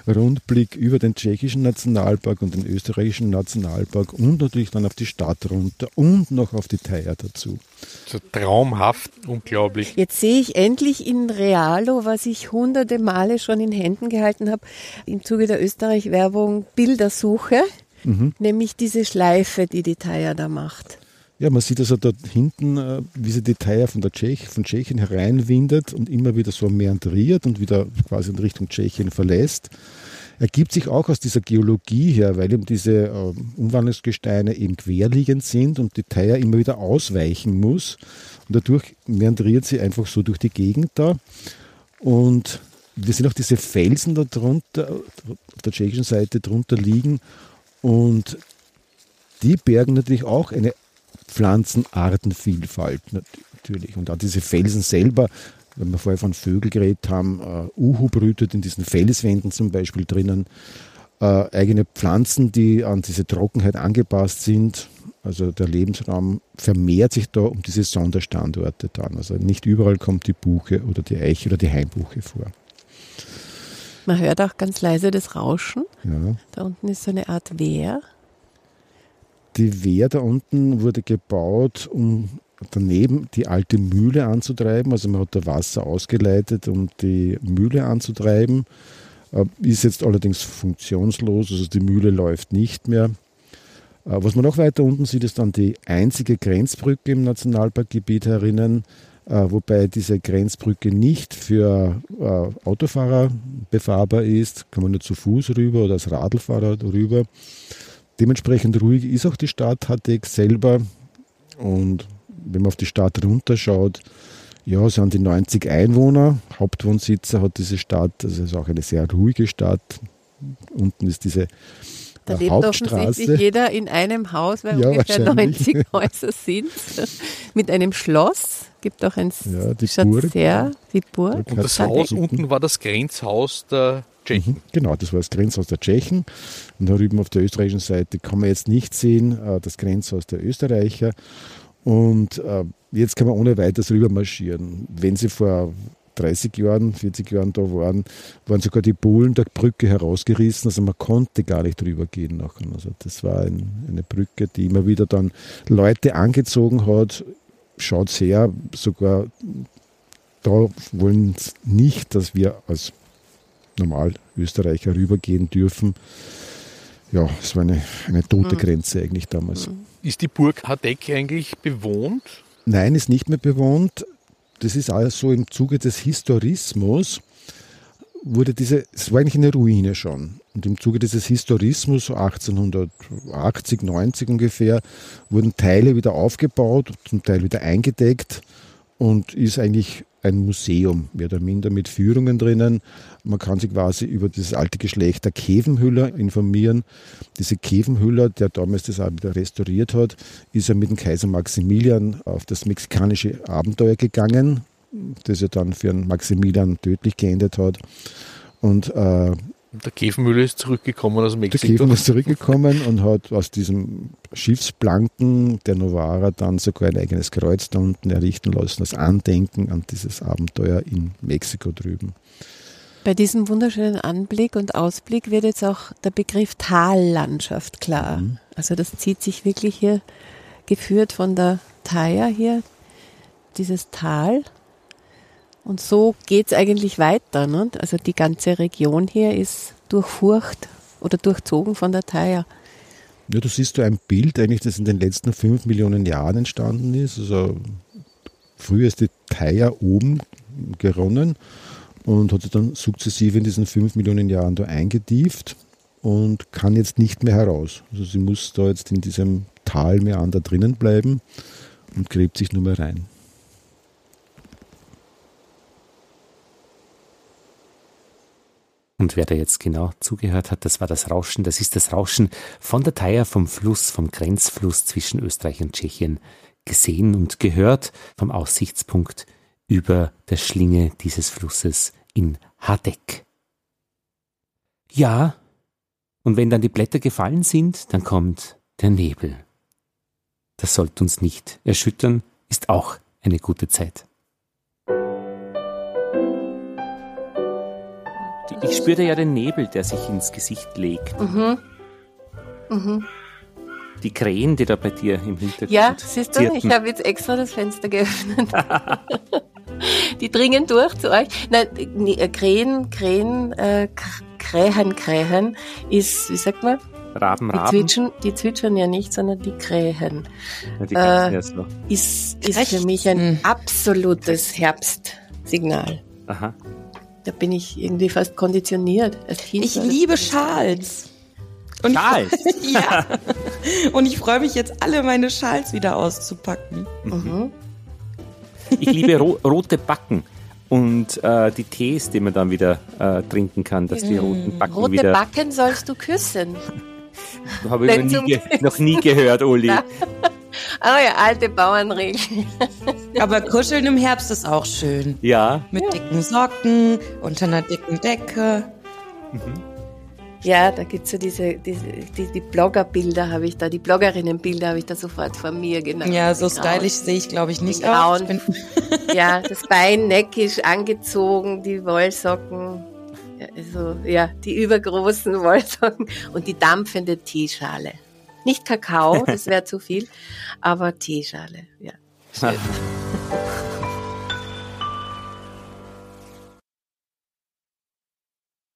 Rundblick über den tschechischen Nationalpark und den österreichischen Nationalpark und natürlich dann auf die Stadt runter und noch auf die Thaya dazu. So traumhaft, unglaublich. Jetzt sehe ich endlich in Realo, was ich hunderte Male schon in Händen gehalten habe, im Zuge der Österreich-Werbung Bildersuche, Mhm. nämlich diese Schleife, die die Thaya da macht. Ja, man sieht also dort hinten, äh, wie sie die Thaya von, der Tschech, von Tschechien hereinwindet und immer wieder so meandriert und wieder quasi in Richtung Tschechien verlässt. Ergibt sich auch aus dieser Geologie her, weil eben diese äh, Umwandlungsgesteine eben querliegend sind und die Thaya immer wieder ausweichen muss. Und dadurch meandriert sie einfach so durch die Gegend da. Und wir sehen auch diese Felsen da drunter, auf der tschechischen Seite drunter liegen. Und die bergen natürlich auch eine Pflanzenartenvielfalt natürlich. Und auch diese Felsen selber, wenn wir vorher von Vögeln geredet haben, äh, Uhu brütet in diesen Felswänden zum Beispiel drinnen. Äh, eigene Pflanzen, die an diese Trockenheit angepasst sind. Also der Lebensraum vermehrt sich da um diese Sonderstandorte dann. Also nicht überall kommt die Buche oder die Eiche oder die Hainbuche vor. Man hört auch ganz leise das Rauschen. Ja. Da unten ist so eine Art Wehr. Die Wehr da unten wurde gebaut, um daneben die alte Mühle anzutreiben. Also man hat da Wasser ausgeleitet, um die Mühle anzutreiben. Äh, Ist jetzt allerdings funktionslos, also die Mühle läuft nicht mehr. Äh, Was man noch weiter unten sieht, ist dann die einzige Grenzbrücke im Nationalparkgebiet herinnen, äh, wobei diese Grenzbrücke nicht für Autofahrer befahrbar ist, kann man nur zu Fuß rüber oder als Radlfahrer rüber. Dementsprechend ruhig ist auch die Stadt Hattek selber. Und wenn man auf die Stadt runterschaut, ja, es sind die 90 Einwohner, Hauptwohnsitzer hat diese Stadt, also es ist auch eine sehr ruhige Stadt. Unten ist diese Da lebt Hauptstraße. offensichtlich jeder in einem Haus, weil Ja, ungefähr wahrscheinlich. 90 Häuser sind. Mit einem Schloss. Gibt auch ein Ja, die Burg. sehr, die Burg. Und das Haus unten war das Grenzhaus der Tschechen. Mhm, Genau, das war das Grenzhaus der Tschechen. Und da drüben auf der österreichischen Seite kann man jetzt nicht sehen, äh, das Grenzhaus der Österreicher. Und äh, jetzt kann man ohne weiteres rüber marschieren. Wenn sie vor 30 Jahren, 40 Jahren da waren, waren sogar die Bohlen der Brücke herausgerissen. Also man konnte gar nicht drüber gehen nachher. Also das war ein, eine Brücke, die immer wieder dann Leute angezogen hat. Schaut sehr, sogar da wollen sie nicht, dass wir als normal Österreicher rübergehen dürfen. Ja, es war eine, eine tote Grenze eigentlich damals. Ist die Burg Hardeck eigentlich bewohnt? Nein, ist nicht mehr bewohnt. Das ist alles so im Zuge des Historismus wurde diese, es war eigentlich eine Ruine schon. Und im Zuge dieses Historismus, so 1880, 90 ungefähr, wurden Teile wieder aufgebaut, zum Teil wieder eingedeckt und ist eigentlich ein Museum, mehr oder minder mit Führungen drinnen. Man kann sich quasi über das alte Geschlecht der Kevenhüller informieren. Diese Kevenhüller, der damals das auch wieder restauriert hat, ist ja mit dem Kaiser Maximilian auf das mexikanische Abenteuer gegangen, das ja dann für einen Maximilian tödlich geendet hat. Und äh, Und der Käfenmühle ist zurückgekommen aus der Mexiko. Käfen ist zurückgekommen und hat aus diesem Schiffsplanken der Novara dann sogar ein eigenes Kreuz da unten errichten lassen, als Andenken an dieses Abenteuer in Mexiko drüben. Bei diesem wunderschönen Anblick und Ausblick wird jetzt auch der Begriff Tallandschaft klar. Mhm. Also das zieht sich wirklich hier, geführt von der Thaya hier, dieses Tal. Und so geht es eigentlich weiter. Ne? Also die ganze Region hier ist durchfurcht oder durchzogen von der Thaya. Ja, du siehst da ein Bild eigentlich, das in den letzten fünf Millionen Jahren entstanden ist. Also früher ist die Thaya oben geronnen und hat sich dann sukzessive in diesen fünf Millionen Jahren da eingetieft und kann jetzt nicht mehr heraus. Also sie muss da jetzt in diesem Talmeander drinnen bleiben und gräbt sich nur mehr rein. Und wer da jetzt genau zugehört hat, das war das Rauschen, das ist das Rauschen von der Theier vom Fluss, vom Grenzfluss zwischen Österreich und Tschechien gesehen und gehört vom Aussichtspunkt über der Schlinge dieses Flusses in Hadeck. Ja, und wenn dann die Blätter gefallen sind, dann kommt der Nebel. Das sollte uns nicht erschüttern, ist auch eine gute Zeit. Ich spürte ja den Nebel, der sich ins Gesicht legt. Mhm. Mhm. Die Krähen, die da bei dir im Hintergrund Ja, siehst du, ich zirpen. habe jetzt extra das Fenster geöffnet. Die dringen durch zu euch. Nein, nee, äh, Krähen, Krähen, äh, Krähen, Krähen ist, wie sagt man? Raben, Die Raben. zwitschern, die zwitschern ja nicht, sondern die Krähen. Ja, die äh, ja so. Ist, ist für mich ein Hm. absolutes Herbstsignal. Aha. Da bin ich irgendwie fast konditioniert. Ich liebe Schals. Und Schals? Ich, ja. Und ich freue mich jetzt, alle meine Schals wieder auszupacken. Mhm. Ich liebe ro rote Backen und äh, die Tees, die man dann wieder äh, trinken kann, dass die roten Backen Rote wieder. Backen sollst du küssen. Habe ich noch nie, noch nie gehört, Uli. Ah ja, alte Bauernregel. Aber kuscheln im Herbst ist auch schön. Ja, Mit dicken Socken, unter einer dicken Decke. Ja, da gibt's so diese, diese die, die Bloggerbilder habe ich da, die Bloggerinnenbilder habe ich da sofort vor mir genau. Ja, so stylisch sehe ich, glaube ich, nicht Die aus. Ich Ja, das Bein neckisch angezogen, die Wollsocken, ja, also, ja, die übergroßen Wollsocken und die dampfende Teeschale. Nicht Kakao, das wäre zu viel, aber Teeschale, ja. Schön.